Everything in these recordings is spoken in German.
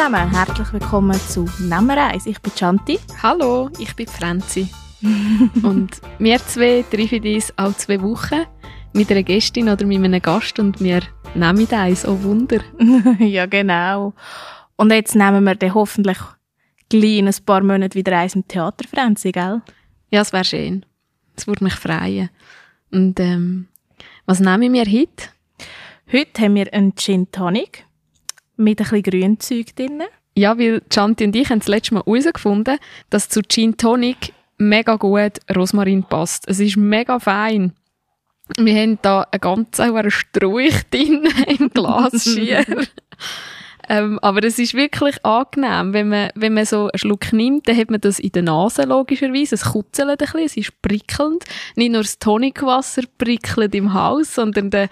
Hallo zusammen, herzlich willkommen zu Nemmereis. Ich bin Chanti. Hallo, ich bin Franzi. und wir zwei treffen uns alle zwei Wochen mit einer Gästin oder mit einem Gast und wir nehmen eins, oh Wunder. ja, genau. Und jetzt nehmen wir dann hoffentlich gleich in ein paar Monate wieder eins im Theater, Franzi, gell? Ja, es wäre schön. Es würde mich freuen. Und ähm, was nehmen wir heute? Heute haben wir einen Gin Tonic mit ein bisschen Grünzeug drin. Ja, weil Chanti und ich haben das letzte Mal herausgefunden, dass zu Gin Tonic mega gut Rosmarin passt. Es ist mega fein. Wir haben da einen ganzen Sträuch drin im Glas schier. ähm, aber es ist wirklich angenehm, wenn man, wenn man so einen Schluck nimmt, dann hat man das in der Nase logischerweise. Es kutzelt ein bisschen, es ist prickelnd. Nicht nur das Tonikwasser prickelt im Haus, sondern der,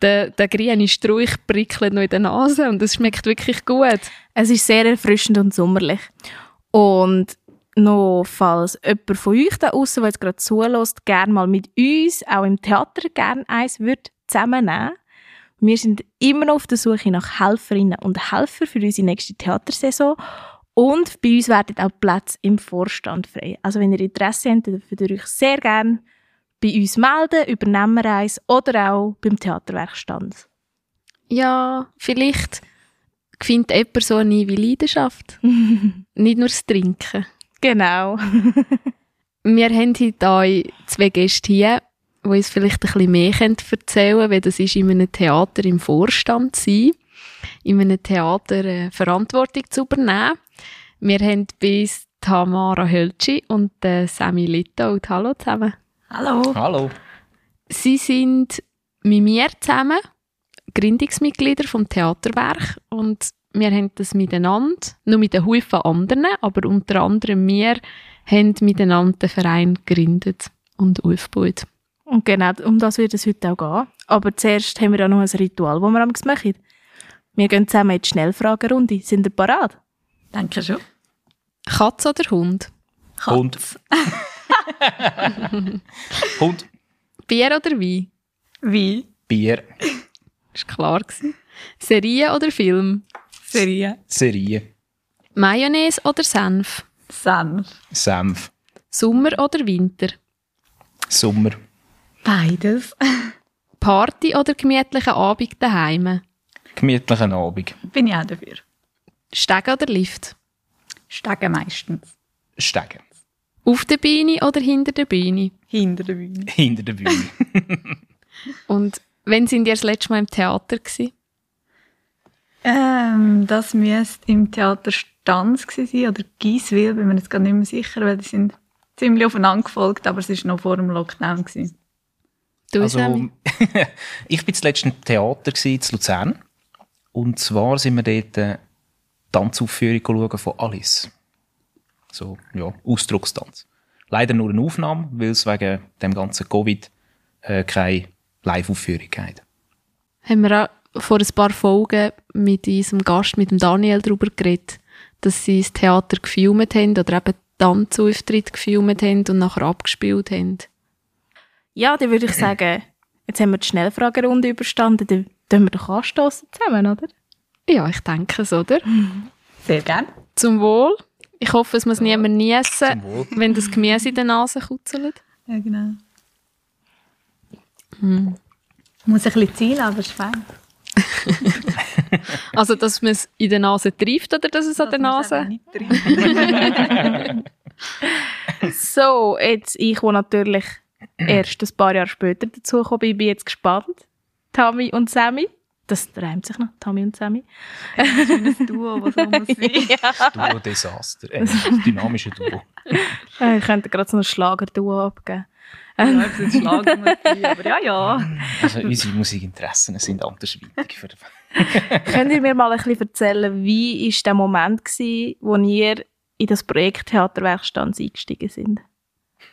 der, der grüne Sträuch prickelt noch in der Nase und es schmeckt wirklich gut. Es ist sehr erfrischend und sommerlich. Und noch, falls jemand von euch da außen, der jetzt gerade zulässt, gerne mal mit uns, auch im Theater, gerne eins wird zusammennehmen. Wir sind immer noch auf der Suche nach Helferinnen und Helfern für unsere nächste Theatersaison. Und bei uns werden auch Plätze im Vorstand frei. Also wenn ihr Interesse habt, dürft ihr euch sehr gerne bei uns melden, übernehmen wir eins oder auch beim Theaterwerkstand. Ja, vielleicht findet jemand so eine neue Leidenschaft. Nicht nur das Trinken. Genau. wir haben heute zwei Gäste hier, die uns vielleicht ein bisschen mehr erzählen können, weil das ist in einem Theater im Vorstand sein, in einem Theater äh, Verantwortung zu übernehmen. Wir haben bis Tamara Höltschi und äh, Sammy Littold. Hallo zusammen. Hallo. Hallo. Sie sind mit mir zusammen Gründungsmitglieder vom Theaterwerk und wir haben das miteinander, nur mit einem Haufen anderen, aber unter anderem wir haben miteinander den Verein gegründet und aufgebaut. Und genau, um das wird es heute auch gehen. Aber zuerst haben wir ja noch ein Ritual, das wir am machen. Wir gehen zusammen in die Schnellfragerunde. Sind ihr parat? Danke schon. Katz oder Hund? Katz. Hund. Hund. Bier oder Wein? Wein. Bier. War klar. Serie oder Film? Serie. Serie. Mayonnaise oder Senf? Senf. Senf. Sommer oder Winter? Sommer. Beides. Party oder gemütlichen Abend daheim? Gemütlichen Abend. Bin ich auch dafür. Stegen oder Lift? Stegen meistens. Stegen. Auf der Bühne oder hinter der Bühne? Hinter der Bühne. Hinter der Bühne. Und wann sind ihr das letzte Mal im Theater gewesen? Ähm, das müsste im Theater Stanz sein oder Gieswil, bin mir jetzt gar nicht mehr sicher, weil die sind ziemlich aufeinander gefolgt, aber es war noch vor dem Lockdown. Gewesen. Du, also, ich war zuletzt im Theater in Luzern. Und zwar sind wir dort eine Tanzaufführung schauen von Alice. So, ja, Ausdruckstanz. Leider nur eine Aufnahme, weil es wegen dem ganzen Covid äh, keine Live-Aufführung gibt. Haben wir auch vor ein paar Folgen mit unserem Gast, mit dem Daniel, darüber geredet, dass sie das Theater gefilmt haben oder eben Tanzauftritt gefilmt haben und nachher abgespielt haben. Ja, dann würde ich sagen, jetzt haben wir die Schnellfragerunde überstanden, dann tun wir doch anstoßen zusammen, oder? Ja, ich denke es, oder? Sehr gerne. Zum Wohl. Ich hoffe, es muss niemand niesen, wenn das Gemüse in der Nase kutzelt. Ja, genau. Hm. Muss ein bisschen zielen, aber es ist fein. Also, dass man es in der Nase trifft oder dass es an der Dass Nase... nicht trinkt. So, jetzt ich, wo natürlich erst ein paar Jahre später dazu bin, bin jetzt gespannt. Tammy und Sammy. Das reimt sich noch, Tammy und Sammy. Ein schönes Duo, was auch muss sein. ja. Duo Desaster. Äh, dynamische Duo. Ich könnte gerade so ein Schlagerduo abgeben. Ja, es jetzt Schlager aber ja, ja. Also unsere Musikinteressen sind andersweitig. Für Könnt ihr mir mal ein bisschen erzählen, wie war der Moment, gewesen, wo ihr in das Projekt Theaterwerkstand eingestiegen sind?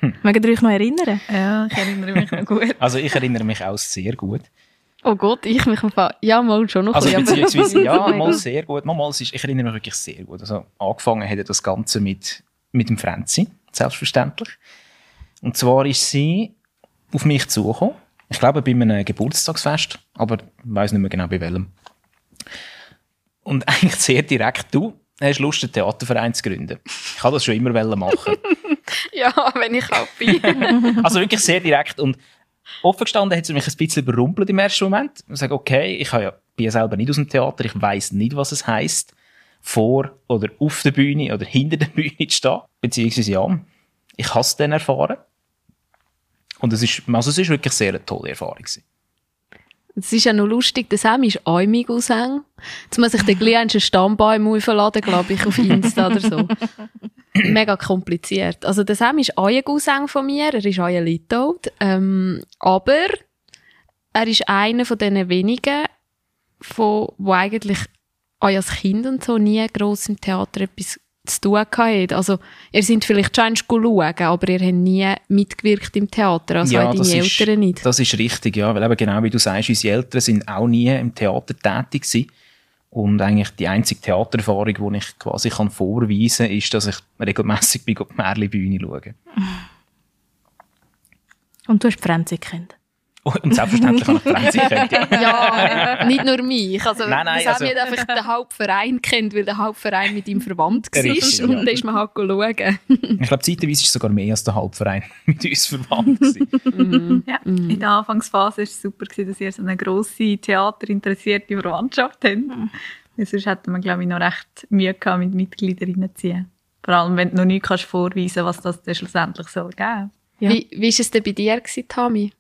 Mögt ihr euch noch erinnern? Ja, ich erinnere mich noch gut. Also ich erinnere mich auch sehr gut. Oh Gott, ich mich einfach... Ja, mal schon noch Also ein bisschen, beziehungsweise, ja, aber- mal sehr gut. Mal, mal, ich erinnere mich wirklich sehr gut. Also angefangen hat das Ganze mit, mit dem Franzi, selbstverständlich. Und zwar ist sie auf mich zugekommen. Ich glaube, bei einem Geburtstagsfest, aber ich weiß nicht mehr genau bei welchem. Und eigentlich sehr direkt, du hast Lust, einen Theaterverein zu gründen. Ich wollte das schon immer machen. Ja, wenn ich auch bin. Also wirklich sehr direkt und offen gestanden hat es mich ein bisschen überrumpelt im ersten Moment. Ich sage, okay, ich habe ja, bin ja selber nicht aus dem Theater, ich weiß nicht, was es heißt, vor oder auf der Bühne oder hinter der Bühne zu stehen. Beziehungsweise ja, ich habe es dann erfahren. Und es ist, also es ist wirklich sehr eine tolle Erfahrung gewesen. Es ist ja noch lustig, der Sam ist auch mein Cousin. Jetzt muss ich den gleich einen Stammbaum aufladen, glaube ich, auf Insta oder so. Mega kompliziert. Also der Sam ist auch ein Cousin von mir, er ist auch ein Litold. Ähm, aber er ist einer von diesen wenigen, von, wo eigentlich auch als Kind und so nie gross im Theater etwas zu tun hatten. Also, ihr seid vielleicht schon schauen, aber ihr habt nie mitgewirkt im Theater, also auch deine ist, Eltern nicht. Das ist richtig, ja, weil eben genau wie du sagst, unsere Eltern sind auch nie im Theater tätig gewesen. Und eigentlich die einzige Theatererfahrung, die ich quasi kann vorweisen kann, ist, dass ich regelmässig bei der Märli-Bühne schaue. Und du hast Fremdsichtkind. Und selbstverständlich kann ich Franzi kennt, ja. Ja, nicht nur mich. Also, Nein, nein, das also- haben wir einfach den Hauptverein kennt, weil der Hauptverein mit ihm verwandt war. Richtig, ja. und dann ist man halt schauen. Ich glaube, zeitweise ist es sogar mehr als der Hauptverein mit uns verwandt gewesen. Ja, in der Anfangsphase war es super, gewesen, dass ihr so eine grosse theaterinteressierte Verwandtschaft habt. Weil Sonst hätte man, glaube ich, noch recht Mühe gehabt, mit Mitgliedern reinzuziehen. Vor allem, wenn du noch nicht kannst vorweisen was das dann schlussendlich soll geben Ja. Wie, wie war es denn bei dir, gewesen, Tami?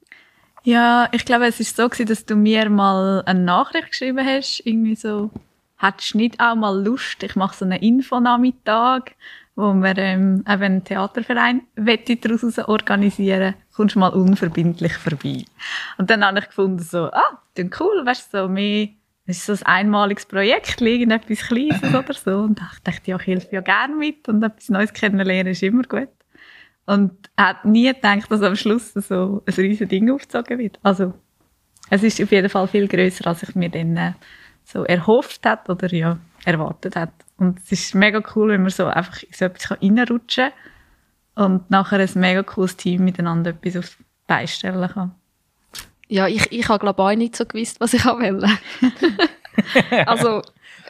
Ja, ich glaube, es ist so gewesen, dass du mir mal eine Nachricht geschrieben hast, irgendwie so, hättest du nicht auch mal Lust, ich mache so einen Infonachmittag, wo wir ähm, eben einen Theaterverein wette daraus organisieren, kommst du mal unverbindlich vorbei. Und dann habe ich gefunden so, ah, das cool, weißt du, so mehr, es ist so ein einmaliges Projekt, irgendetwas Kleines oder so. Und ich dachte, ja, ich helfe ja gerne mit und etwas Neues kennenlernen ist immer gut. Und hat nie gedacht, dass am Schluss so ein riesiges Ding aufgezogen wird. Also, es ist auf jeden Fall viel größer, als ich mir dann äh, so erhofft hat oder ja, erwartet hat. Und es ist mega cool, wenn man so einfach in so etwas reinrutschen kann und nachher ein mega cooles Team miteinander etwas auf die Beine stellen kann. Ja, ich, ich habe glaube auch nicht so gewusst, was ich wollte. also,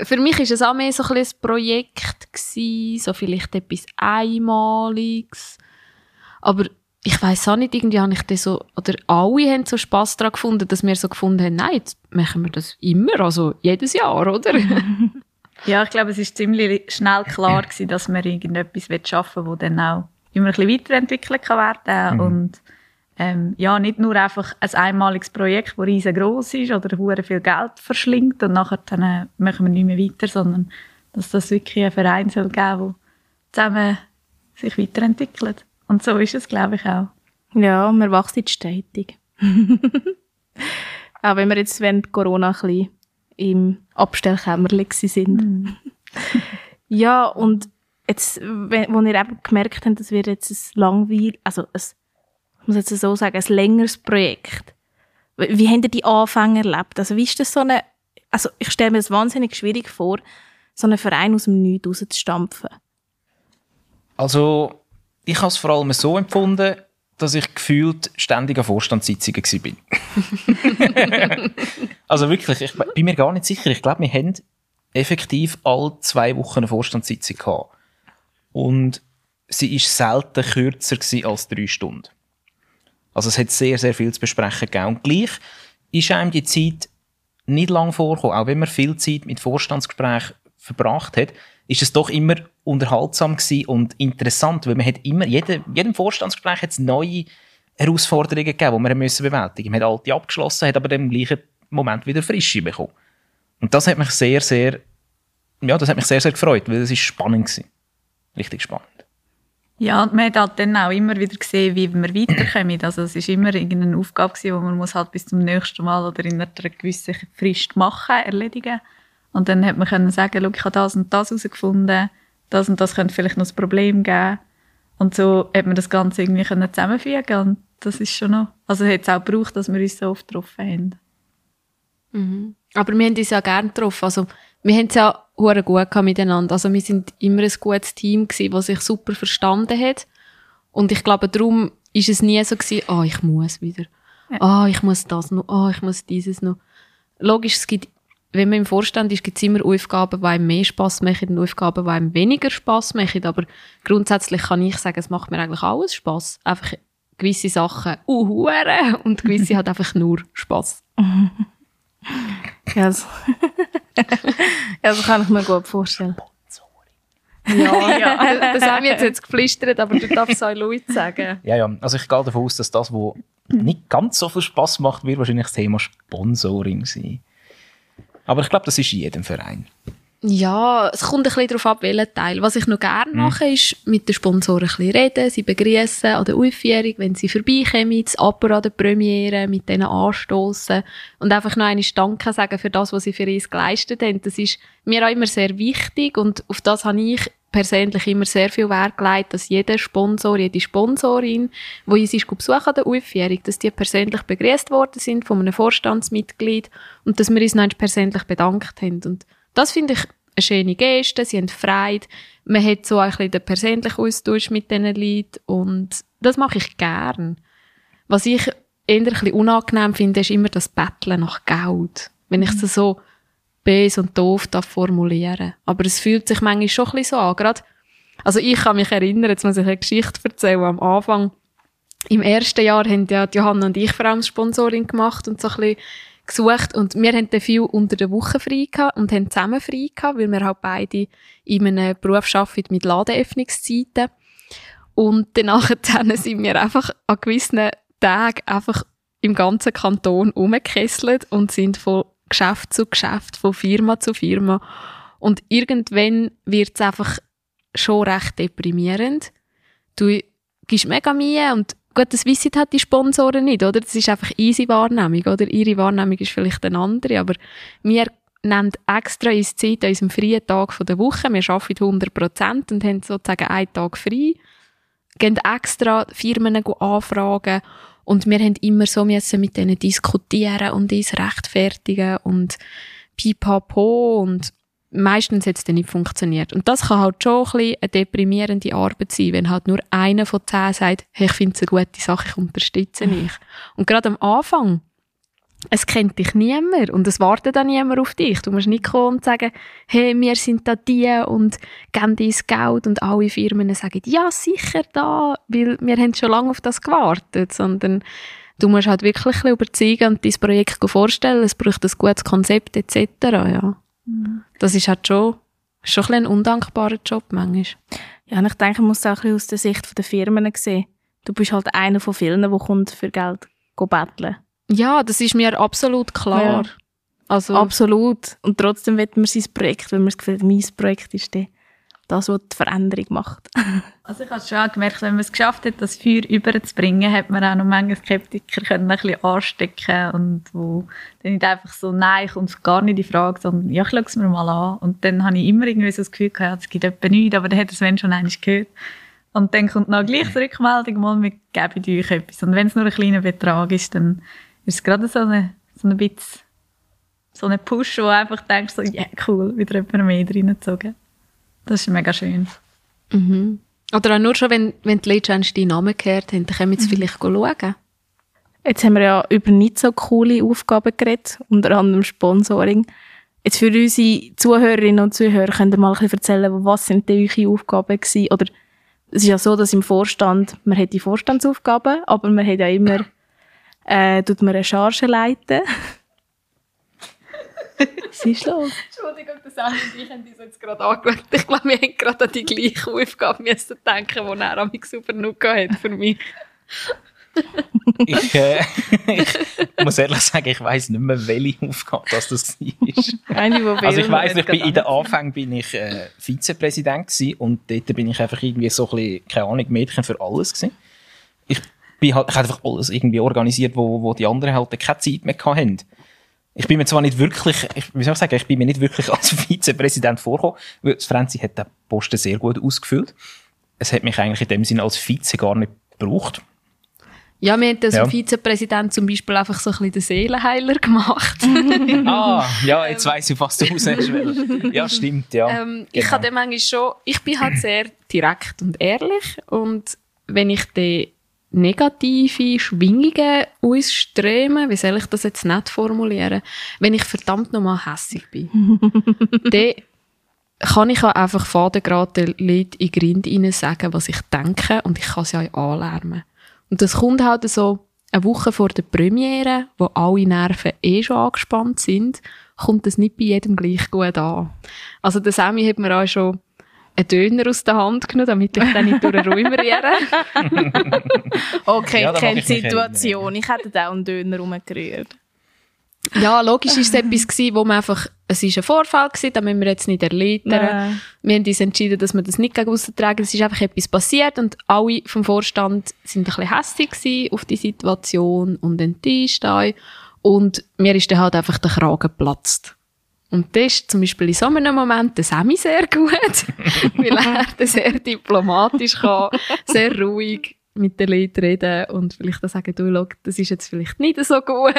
für mich ist es auch mehr so ein, ein Projekt gewesen, so vielleicht etwas Einmaliges. Aber ich weiß auch nicht, irgendwie habe ich das so, oder alle haben so Spass daran gefunden, dass wir so gefunden haben, nein, jetzt machen wir das immer, also jedes Jahr, oder? Ja, ich glaube, es ist ziemlich schnell klar gewesen, dass man irgendetwas schaffen will, das dann auch immer ein bisschen weiterentwickelt kann werden und ähm, ja, nicht nur einfach ein einmaliges Projekt, das riesengroß ist oder hure viel Geld verschlingt und nachher dann äh, machen wir nicht mehr weiter, sondern dass das wirklich einen Verein soll geben, der zusammen sich weiterentwickelt. Und so ist es, glaube ich, auch. Ja, wir wachsen stetig. auch wenn wir jetzt während Corona ein bisschen im Abstellkämmerchen gsi sind. ja, und jetzt, wenn, wo ihr eben gemerkt habt, das wird jetzt ein langweilig, also ein, ich muss jetzt so sagen, ein längeres Projekt. Wie, wie habt ihr die Anfänge erlebt? Also wie ist das so eine, also ich stelle mir das wahnsinnig schwierig vor, so einen Verein aus dem Nichts rauszustampfen. Also, ich habe es vor allem so empfunden, dass ich gefühlt ständig an Vorstandssitzungen war. also wirklich, ich bin mir gar nicht sicher. Ich glaube, wir haben effektiv alle zwei Wochen eine Vorstandssitzung gehabt. Und sie ist selten kürzer als drei Stunden. Also es hat sehr, sehr viel zu besprechen gegeben. Und gleich ist einem die Zeit nicht lang vorgekommen. Auch wenn man viel Zeit mit Vorstandsgesprächen verbracht hat, ist es doch immer unterhaltsam gewesen und interessant, weil man hat immer, jede, jedem Vorstandsgespräch hat es neue Herausforderungen gegeben, die wir müssen bewältigen mussten. Man hat alte abgeschlossen, hat aber im gleichen Moment wieder frische bekommen. Und das hat mich sehr, sehr, ja, das hat mich sehr, sehr gefreut, weil es ist spannend gewesen. Richtig spannend. Ja, und man hat halt dann auch immer wieder gesehen, wie wir weiterkommen. Also es ist immer irgendeine Aufgabe die man muss halt bis zum nächsten Mal oder in einer gewissen Frist machen, erledigen. Und dann hat man können sagen, ich habe das und das herausgefunden, das und das könnte vielleicht noch das Problem geben. Und so hat man das Ganze irgendwie können zusammenfügen und das ist schon noch, also hat es auch gebraucht, dass wir uns so oft getroffen haben. Aber wir haben uns ja gerne getroffen. Also, wir haben es ja hure gut miteinander. Also, wir sind immer ein gutes Team gewesen, das sich super verstanden hat. Und ich glaube, darum ist es nie so gewesen, ah, ich muss wieder. Ah, ich muss das noch. Ah, ich muss dieses noch. Logisch, es gibt wenn man im Vorstand ist, gibt es immer Aufgaben, die einem mehr Spass machen und Aufgaben, die einem weniger Spass machen. Aber grundsätzlich kann ich sagen, es macht mir eigentlich alles Spass. Einfach gewisse Sachen uh, und gewisse hat einfach nur Spass. Ja, das, ja, das kann ich mir gut vorstellen. Ja, ja. Das, haben wir jetzt, jetzt geflüstert, aber du darfst es auch Leute sagen. Ja, ja. Also ich gehe davon aus, dass das, was nicht ganz so viel Spass macht, wird wahrscheinlich das Thema Sponsoring sein. Aber ich glaube, das ist in jedem Verein. Ja, es kommt ein bisschen darauf ab, welchen Teil. Was ich noch gerne mache, ist mit den Sponsoren ein bisschen reden, sie begrüßen an der Aufführung, wenn sie vorbeikommen, das Apero an der Premiere, mit denen anstoßen und einfach noch einmal Danke sagen für das, was sie für uns geleistet haben. Das ist mir auch immer sehr wichtig und auf das habe ich persönlich immer sehr viel Wert gelegt, dass jeder Sponsor, jede Sponsorin, die uns ist besuchen an der Aufführung, dass die persönlich begrüßt worden sind von einem Vorstandsmitglied und dass wir uns noch persönlich bedankt haben. Und das finde ich eine schöne Geste, sie haben Freude, man hat so ein bisschen den persönlichen Austausch mit diesen Leuten und das mache ich gern. Was ich eher ein bisschen unangenehm finde, ist immer das Betteln nach Geld. Wenn ich es so böse und doof darf formulieren. Aber es fühlt sich manchmal schon ein bisschen so an. Gerade, also ich kann mich erinnern, jetzt muss ich eine Geschichte erzählen, am Anfang, im ersten Jahr haben ja Johanna und ich vor allem Sponsoring gemacht und so ein bisschen gesucht und wir haben dann viel unter der Woche frei gehabt und haben zusammen frei gehabt, weil wir halt beide in einem Beruf arbeiten mit Ladenöffnungszeiten. Und danach sind wir einfach an gewissen Tagen einfach im ganzen Kanton umgekesselt und sind von Geschäft zu Geschäft, von Firma zu Firma. Und irgendwann wird es einfach schon recht deprimierend. Du gibst mega Mühe und gut, das wissen halt die Sponsoren nicht, oder? Das ist einfach easy Wahrnehmung, oder? Ihre Wahrnehmung ist vielleicht eine andere, aber wir nehmen extra ins Zeit an unserem freien Tag der Woche. Wir arbeiten 100 Prozent und haben sozusagen einen Tag frei. Gehen extra Firmen anfragen und wir haben immer so müssen mit denen diskutieren und uns rechtfertigen und pipapo und meistens hat es dann nicht funktioniert. Und das kann halt schon ein bisschen eine deprimierende Arbeit sein, wenn halt nur einer von zehn sagt, hey, ich finde es eine gute Sache, ich unterstütze dich. Und gerade am Anfang, es kennt dich niemand und es wartet dann niemand auf dich. Du musst nicht kommen und sagen, hey, wir sind da die und geben das Geld und alle Firmen sagen, ja, sicher da, weil wir haben schon lange auf das gewartet, sondern du musst halt wirklich ein überzeugen und dein Projekt vorstellen, es braucht ein gutes Konzept etc., ja. Mhm. Das ist halt schon, schon ein, ein undankbarer Job manchmal. Ja, und ich denke, man muss es auch ein bisschen aus der Sicht der Firmen sehen. Du bist halt einer von vielen, der kommt für Geld betteln ja, das ist mir absolut klar. Ja. Also, absolut. Und trotzdem wird man sein Projekt, wenn man das Gefühl hat, mein Projekt ist das, was die Veränderung macht. also ich habe schon gemerkt, wenn man es geschafft hat, das Feuer überzubringen, hat man auch noch manche Skeptiker können ein bisschen anstecken und wo dann nicht einfach so, nein, kommt gar nicht in Frage, sondern ja, ich schaue es mir mal an. Und dann habe ich immer irgendwie so das Gefühl gehabt, es gibt etwa nichts, aber dann hat es Sven schon einmal gehört. Und dann kommt noch gleich die Rückmeldung, mal, wir geben euch etwas. Und wenn es nur ein kleiner Betrag ist, dann ist es gerade so eine, so ein bisschen, so ein Push, wo einfach denkst, so, ja, yeah, cool, wieder jemand mehr reingezogen. Das ist mega schön. Mhm. Oder auch nur schon, wenn, wenn die Leute schon deinen Namen gehört haben, dann können wir jetzt mhm. vielleicht schauen. Jetzt haben wir ja über nicht so coole Aufgaben geredet, unter anderem Sponsoring. Jetzt für unsere Zuhörerinnen und Zuhörer könnt ihr mal ein bisschen erzählen, was sind denn eure Aufgaben gewesen? Oder es ist ja so, dass im Vorstand, man hat die Vorstandsaufgaben, aber man hat ja immer äh, tut mir eine Charge leiten. Was ist los? Entschuldigung, das Anne und ich haben uns jetzt gerade angeschaut. Ich glaube, wir haben gerade an die gleiche Aufgabe müssen denken, die er mich super genug hat für mich. ich, äh, ich muss ehrlich sagen, ich weiß nicht mehr, welche Aufgabe das, das war. Eine, also ich weiß nicht, in den Anfang bin ich äh, Vizepräsident gewesen und dort bin ich einfach irgendwie so ein bisschen, keine Ahnung, Mädchen für alles gewesen. Ich bin halt, ich habe einfach alles irgendwie organisiert, wo, wo die anderen halt keine Zeit mehr hatten. Ich bin mir zwar nicht wirklich, ich, wie soll ich sagen, ich bin mir nicht wirklich als Vizepräsident vorgekommen, weil Franzi hat den Posten sehr gut ausgefüllt. Es hat mich eigentlich in dem Sinne als Vize gar nicht gebraucht. Ja, wir haben als ja. Vizepräsident zum Beispiel einfach so ein bisschen den Seelenheiler gemacht. ah, ja, jetzt weiss ich, was du raus hast. Ja, stimmt, ja. Ähm, genau. Ich habe manchmal schon, ich bin halt sehr direkt und ehrlich und wenn ich dann negative Schwingungen ausströmen. Wie soll ich das jetzt nicht formulieren? Wenn ich verdammt nochmal hässig bin, dann kann ich auch einfach fadengerade Leute in Grind rein sagen, was ich denke und ich kann sie auch anlernen. Und das kommt halt so eine Woche vor der Premiere, wo alle Nerven eh schon angespannt sind, kommt das nicht bei jedem gleich gut an. Also der Sammy hat mir auch schon einen Döner aus der Hand genommen, damit ich dann nicht durch den Räumer renne. Okay, Ja, ich kenne die Situation. Ich hätte da auch einen Döner rumgerührt. Ja, logisch ist es etwas gewesen, wo man einfach, es ist ein Vorfall gewesen, da müssen wir jetzt nicht erläutern. Wir haben uns entschieden, dass wir das nicht gegen tragen. Es ist einfach etwas passiert und alle vom Vorstand sind ein bisschen hässlich gewesen auf die Situation und enttäuscht. Und mir ist dann halt einfach der Kragen geplatzt. Und das ist zum Beispiel in so einem Moment der Sammy sehr gut, weil er sehr diplomatisch kann, sehr ruhig mit den Leuten reden und vielleicht dann sagen, du, schau, das ist jetzt vielleicht nicht so gut,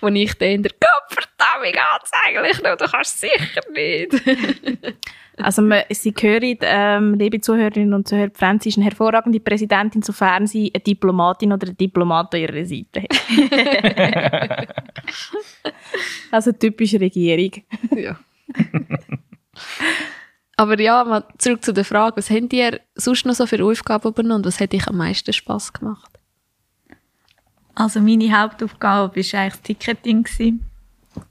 wo ich dann der Gott verdammt, wie geht's eigentlich noch? Du kannst sicher nicht. Also, man, Sie hören, ähm, liebe Zuhörerinnen und Zuhörer, Franzi ist eine hervorragende Präsidentin, sofern sie eine Diplomatin oder einen Diplomat an ihrer Seite hat. also typische Regierung. ja. Aber ja, mal zurück zu der Frage, was habt ihr sonst noch so für Aufgaben übernommen und was hat euch am meisten Spass gemacht? Also meine Hauptaufgabe war eigentlich das Ticketing. gewesen.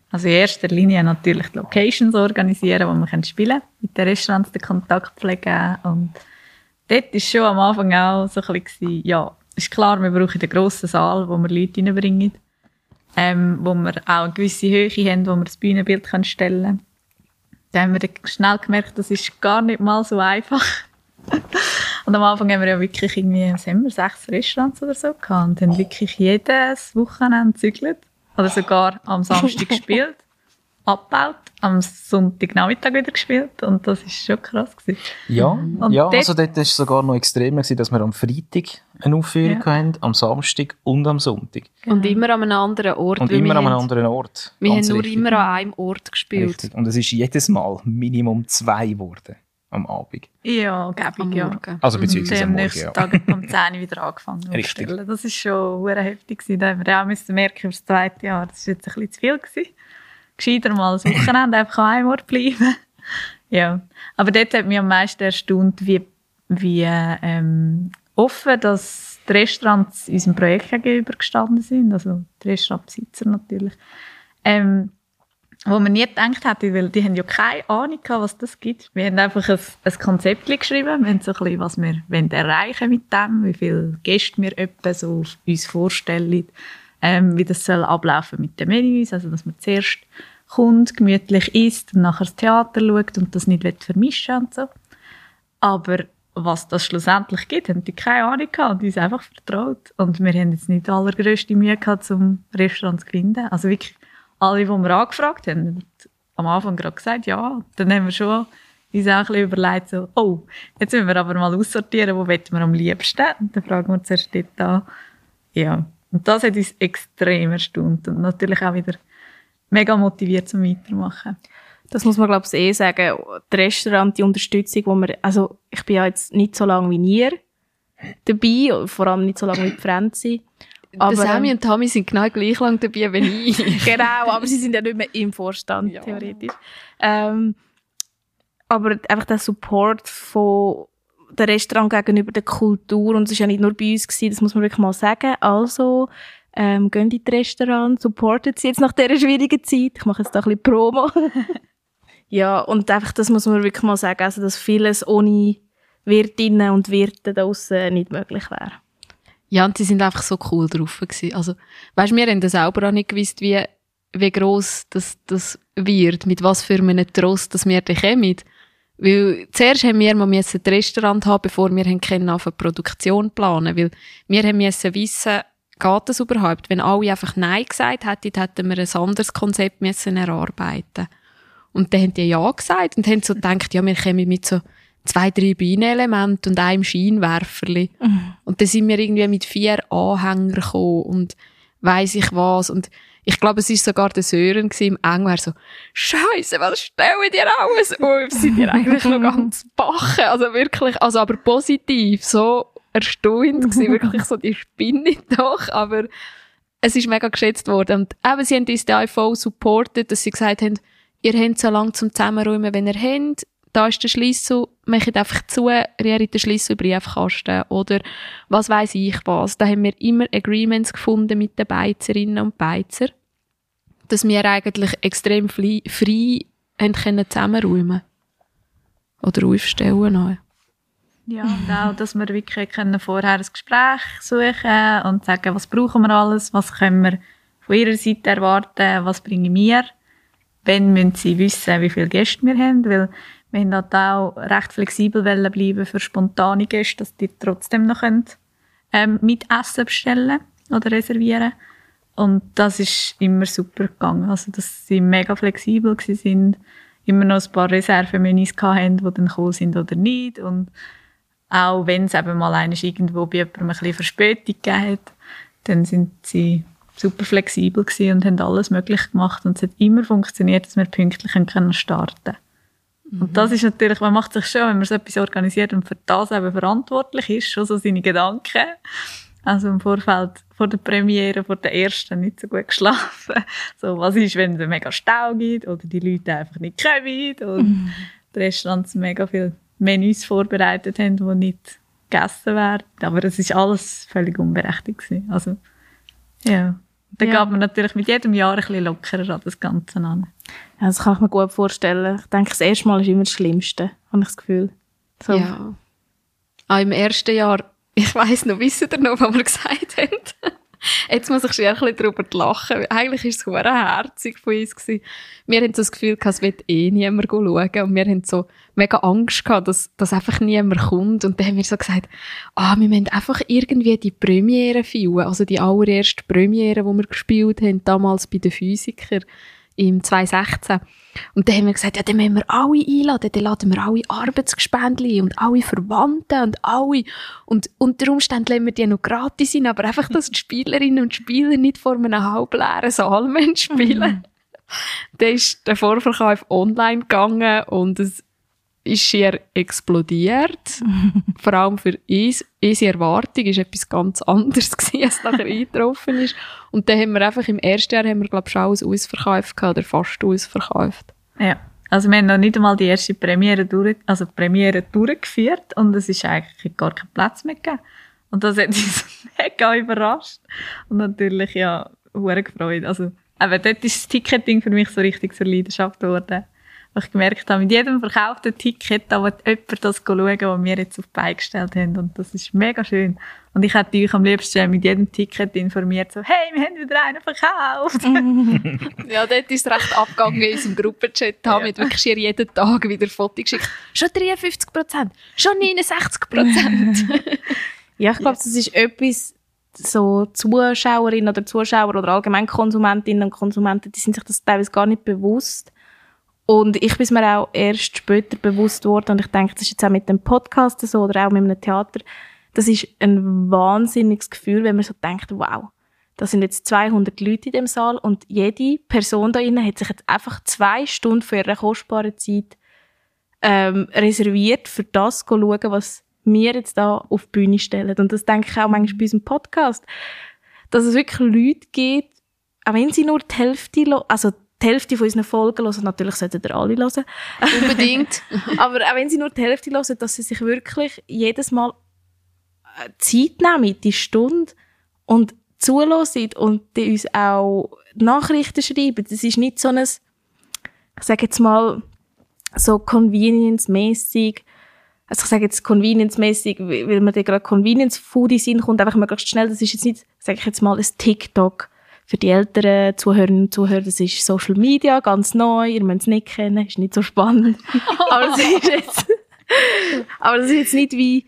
Also in erster Linie natürlich die Locations organisieren, wo wir spielen können, mit den Restaurants den Kontakt pflegen. Und dort war schon am Anfang auch so ein bisschen, ja, ist klar, wir brauchen einen grossen Saal, wo wir Leute reinbringen, ähm, wo wir auch eine gewisse Höhe haben, wo wir das Bühnenbild stellen können. Dann haben wir dann schnell gemerkt, das ist gar nicht mal so einfach. Und am Anfang haben wir ja wirklich irgendwie, was haben wir, sechs Restaurants oder so gehabt und haben wirklich jedes Wochenende gezügelt. Oder sogar am Samstag gespielt, abgebaut, am Sonntagnachmittag wieder gespielt und das ist schon krass gewesen. Ja, Und ja dort- also dort war es sogar noch extremer, gewesen, dass wir am Freitag eine Aufführung Ja. hatten, am Samstag und am Sonntag. Und immer an einem anderen Ort. Und immer wir an einem haben- anderen Ort. Wir haben nur richtig. immer an einem Ort gespielt. Richtig. Und es ist jedes Mal Minimum zwei geworden am Abend. Ja, Am gäbig, ja. Morgen. Also Und beziehungsweise am Morgen, nächsten ja. Tag um 10 Uhr wieder angefangen Richtig. Das ist schon hure heftig. Da haben wir auch müssen merken über das zweite Jahr. Das ist jetzt ein bisschen zu viel gewesen. Gescheiter mal das Wochenende einfach an einem Ort bleiben. ja. Aber dort hat mich am meisten erstaunt, wie, wie ähm, offen dass die Restaurants unserem Projekt gegenüber gestanden sind. Also die Restaurantbesitzer natürlich. Ähm, wo man nie gedacht hätte, weil die haben ja keine Ahnung gehabt, was das gibt. Wir haben einfach ein, ein Konzept geschrieben, wir haben so ein bisschen, was wir wollen erreichen mit dem, wie viele Gäste wir etwa so uns vorstellen, ähm, wie das soll ablaufen mit den Menüs, also dass man zuerst kommt, gemütlich isst und nachher das Theater schaut und das nicht vermischen und so. Aber was das schlussendlich gibt, haben die keine Ahnung gehabt und uns einfach vertraut. Und wir haben jetzt nicht die allergrößte Mühe gehabt, um Restaurants zu finden. Also wirklich alle, die wir angefragt haben, haben am Anfang gerade gesagt, ja. Dann haben wir schon uns auch ein bisschen überlegt, so, oh, jetzt müssen wir aber mal aussortieren, wo wollen wir am liebsten. Und dann fragen wir zuerst dort an. Ja. Und das hat uns extrem erstaunt und natürlich auch wieder mega motiviert zum Weitermachen. Das muss man, glaube ich, eh sagen. Die Restaurant, die Unterstützung, wo wir, also ich bin ja jetzt nicht so lange wie ihr dabei, vor allem nicht so lange wie die Franzi. Aber Sammy ähm, und Tammy sind genau gleich lang dabei wie ich. genau, aber sie sind ja nicht mehr im Vorstand, Ja. theoretisch. Ähm, aber einfach der Support von der Restaurant gegenüber der Kultur, und es ist ja nicht nur bei uns gewesen, das muss man wirklich mal sagen. Also, ähm, gehen in die Restaurant, supportet sie jetzt nach dieser schwierigen Zeit. Ich mache jetzt da ein bisschen Promo. ja, und einfach, das muss man wirklich mal sagen, also, dass vieles ohne Wirtinnen und Wirte da draussen nicht möglich wäre. Ja, und sie sind einfach so cool drauf gewesen. Also, weißt, wir haben das selber auch nicht gewusst, wie, wie gross das, das wird, mit was für einem Trost, dass wir da kommen. Weil zuerst haben wir mal ein Restaurant haben, bevor wir haben können auf eine Produktion planen, weil wir haben müssen wissen, geht das überhaupt? Wenn alle einfach Nein gesagt hätten, hätten wir ein anderes Konzept müssen erarbeiten. Und dann haben die Ja gesagt und haben so gedacht, ja, wir kommen mit so zwei, drei Beinelementen und einem Scheinwerferli. Und dann sind wir irgendwie mit vier Anhängern gekommen und weiss ich was. Und ich glaube, es war sogar der Sören im Engwer so, Scheiße, was stellen dir alles auf? Sind ihr eigentlich noch ganz bachen? Also wirklich, also aber positiv, so erstaunt gewesen, wirklich so die Spinne doch, aber es ist mega geschätzt worden. Und eben, sie haben uns da voll supportet, dass sie gesagt haben, ihr habt so lange zum Zusammenräumen, wenn ihr habt, da ist der Schlüssel, macht einfach zu, rührt den Schlüssel in den Briefkasten oder was weiß ich was. Da haben wir immer Agreements gefunden mit den Beizerinnen und Beizer, dass wir eigentlich extrem frei, frei haben können zusammenräumen oder aufstellen auch. Ja, und auch, dass wir wirklich können vorher ein Gespräch suchen und sagen, was brauchen wir alles, was können wir von ihrer Seite erwarten, was bringen wir. Wenn müssen sie wissen, wie viele Gäste wir haben, weil wir haben halt auch recht flexibel bleiben für spontane Gäste, dass die trotzdem noch können, ähm, mit Essen bestellen oder reservieren. Und das ist immer super gegangen. Also, dass sie mega flexibel sind, immer noch ein paar Reservemenüs hatten, die dann gekommen sind oder nicht. Und auch wenn es eben mal eines irgendwo bei jemandem ein bisschen Verspätung gegeben hat, dann sind sie super flexibel und haben alles möglich gemacht und es hat immer funktioniert, dass wir pünktlich starten mhm. Und das ist natürlich, man macht sich schon, wenn man so etwas organisiert und für das eben verantwortlich ist, schon so seine Gedanken. Also im Vorfeld, vor der Premiere, vor der ersten, nicht so gut geschlafen. So, was ist, wenn es mega Stau gibt oder die Leute einfach nicht kommen und mhm. die Restaurants mega viel Menüs vorbereitet haben, die nicht gegessen werden. Aber es ist alles völlig unberechtigt gewesen. Also, ja. Dann ja. geht man natürlich mit jedem Jahr ein bisschen lockerer an das Ganze an. Ja, das kann ich mir gut vorstellen. Ich denke, das erste Mal ist immer das Schlimmste, habe ich das Gefühl. So. Ja. Auch im ersten Jahr, ich weiss noch, wisst ihr noch, was wir gesagt haben? Jetzt muss ich schon ein bisschen darüber lachen. Eigentlich war es sehr herzig von uns. Gewesen. Wir hatten so das Gefühl, es wird eh niemand schauen. Und wir hatten so mega Angst gehabt, dass, dass einfach niemand kommt. Und dann haben wir so gesagt, ah, wir müssen einfach irgendwie die Premiere fühlen. Also die allererste Premiere, die wir gespielt haben, damals bei den Physikern im 2016. Und dann haben wir gesagt, ja, dann müssen wir alle einladen, dann laden wir alle Arbeitsgespendli und alle Verwandten und alle. Und unter Umständen lassen wir die noch gratis sein, aber einfach, dass die Spielerinnen und Spieler nicht vor einem halbleeren Saal spielen mhm. Dann ist der Vorverkauf online gegangen und es ist schier explodiert. Vor allem für uns. Unsere Erwartung war etwas ganz anderes, gewesen, als nachher eingetroffen ist. Und dann haben wir einfach im ersten Jahr, haben wir, glaube ich, schon alles ausverkauft oder fast ausverkauft. Ja. Also wir haben noch nicht einmal die erste Premiere, durch, also Premiere durchgeführt und es ist eigentlich gar kein Platz mehr gegeben. Und das hat uns mega überrascht. Und natürlich, ja, hure gefreut. Also, aber dort ist das Ticketing für mich so richtig zur Leidenschaft geworden wo ich gemerkt habe, mit jedem verkauften Ticket, da wird jemand das schauen, was wir jetzt auf die Beine gestellt haben. Und das ist mega schön. Und ich hätte euch am liebsten mit jedem Ticket informiert, so, hey, wir haben wieder einen verkauft. ja, dort ist es recht abgegangen in unserem Gruppenchat. Da haben wir wirklich jeden Tag wieder Fotos geschickt. Schon 53 Prozent, schon 69 Prozent. ja, ich glaube, das ist etwas, so Zuschauerinnen oder Zuschauer oder allgemein Konsumentinnen und Konsumenten, die sind sich das teilweise gar nicht bewusst und ich bin mir auch erst später bewusst worden, und ich denke, das ist jetzt auch mit dem Podcast so oder auch mit einem Theater, das ist ein wahnsinniges Gefühl, wenn man so denkt, wow, da sind jetzt 200 Leute in dem Saal und jede Person da innen hat sich jetzt einfach zwei Stunden für ihre kostbare Zeit ähm, reserviert, für das zu schauen, was wir jetzt da auf die Bühne stellen. Und das denke ich auch manchmal bei unserem Podcast, dass es wirklich Leute gibt, auch wenn sie nur die Hälfte, also die Hälfte von unseren Folgen hören. Natürlich sollten ihr alle hören. Unbedingt. Aber auch wenn sie nur die Hälfte hören, dass sie sich wirklich jedes Mal äh, Zeit nehmen, die Stunde, und zulassen und die uns auch Nachrichten schreiben. Das ist nicht so ein, ich sage jetzt mal, so convenience-mäßig, also ich sage jetzt convenience-mäßig, weil man gerade Convenience-Food in Sinn kommt, einfach möglichst schnell. Das ist jetzt nicht, sage ich jetzt mal, ein TikTok für die älteren Zuhörerinnen und Zuhörer, das ist Social Media, ganz neu, ihr müsst es nicht kennen, ist nicht so spannend. aber, das ist jetzt, aber das ist jetzt nicht wie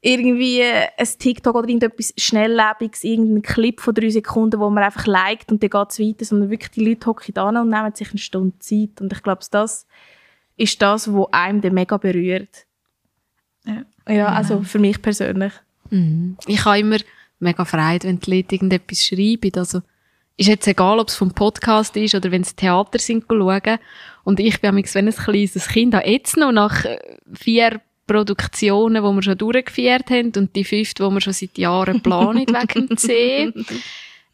irgendwie ein TikTok oder irgendetwas Schnelllebiges, irgendein Clip von drei Sekunden, wo man einfach liked und dann geht es weiter, sondern wirklich die Leute hocken da und nehmen sich eine Stunde Zeit. Und ich glaube, das ist das, was einem dann mega berührt. Ja, ja also für mich persönlich. Mhm. Ich habe immer mega Freude, wenn die Leute irgendetwas schreiben. Also ist jetzt egal, ob es vom Podcast ist oder wenn es Theater sind, schauen. Und ich bin wenn ein kleines Kind, auch jetzt noch nach äh, vier Produktionen, die wir schon durchgeführt haben und die fünfte, die wir schon seit Jahren planen wegen dem See.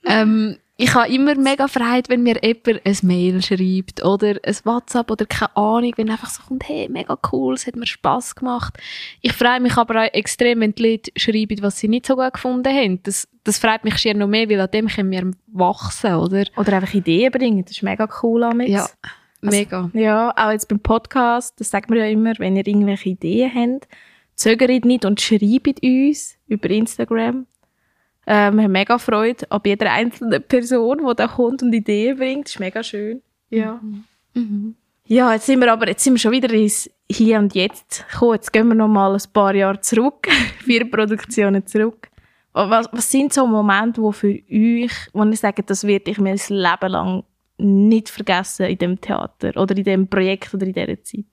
Ähm, ich habe immer mega Freude, wenn mir jemand ein Mail schreibt oder ein WhatsApp oder keine Ahnung, wenn einfach so kommt, hey, mega cool, es hat mir Spass gemacht. Ich freue mich aber auch extrem, wenn die Leute schreiben, was sie nicht so gut gefunden haben. Das, das freut mich schier noch mehr, weil an dem können wir wachsen, oder? Oder einfach Ideen bringen, das ist mega cool amix. Ja, mega. Ja, auch jetzt beim Podcast, das sagt man ja immer, wenn ihr irgendwelche Ideen habt, zögert nicht und schreibt uns über Instagram. Äh, wir haben mega Freude an jeder einzelnen Person, die da kommt und Ideen bringt. Das ist mega schön. Ja. Mhm. Ja, jetzt sind wir aber, jetzt sind wir schon wieder ins Hier und Jetzt gekommen. Jetzt gehen wir noch mal ein paar Jahre zurück, vier Produktionen zurück. Was, was sind so Momente, wo für euch, wo ihr sagt, das werde ich mir das Leben lang nicht vergessen in dem Theater oder in dem Projekt oder in dieser Zeit?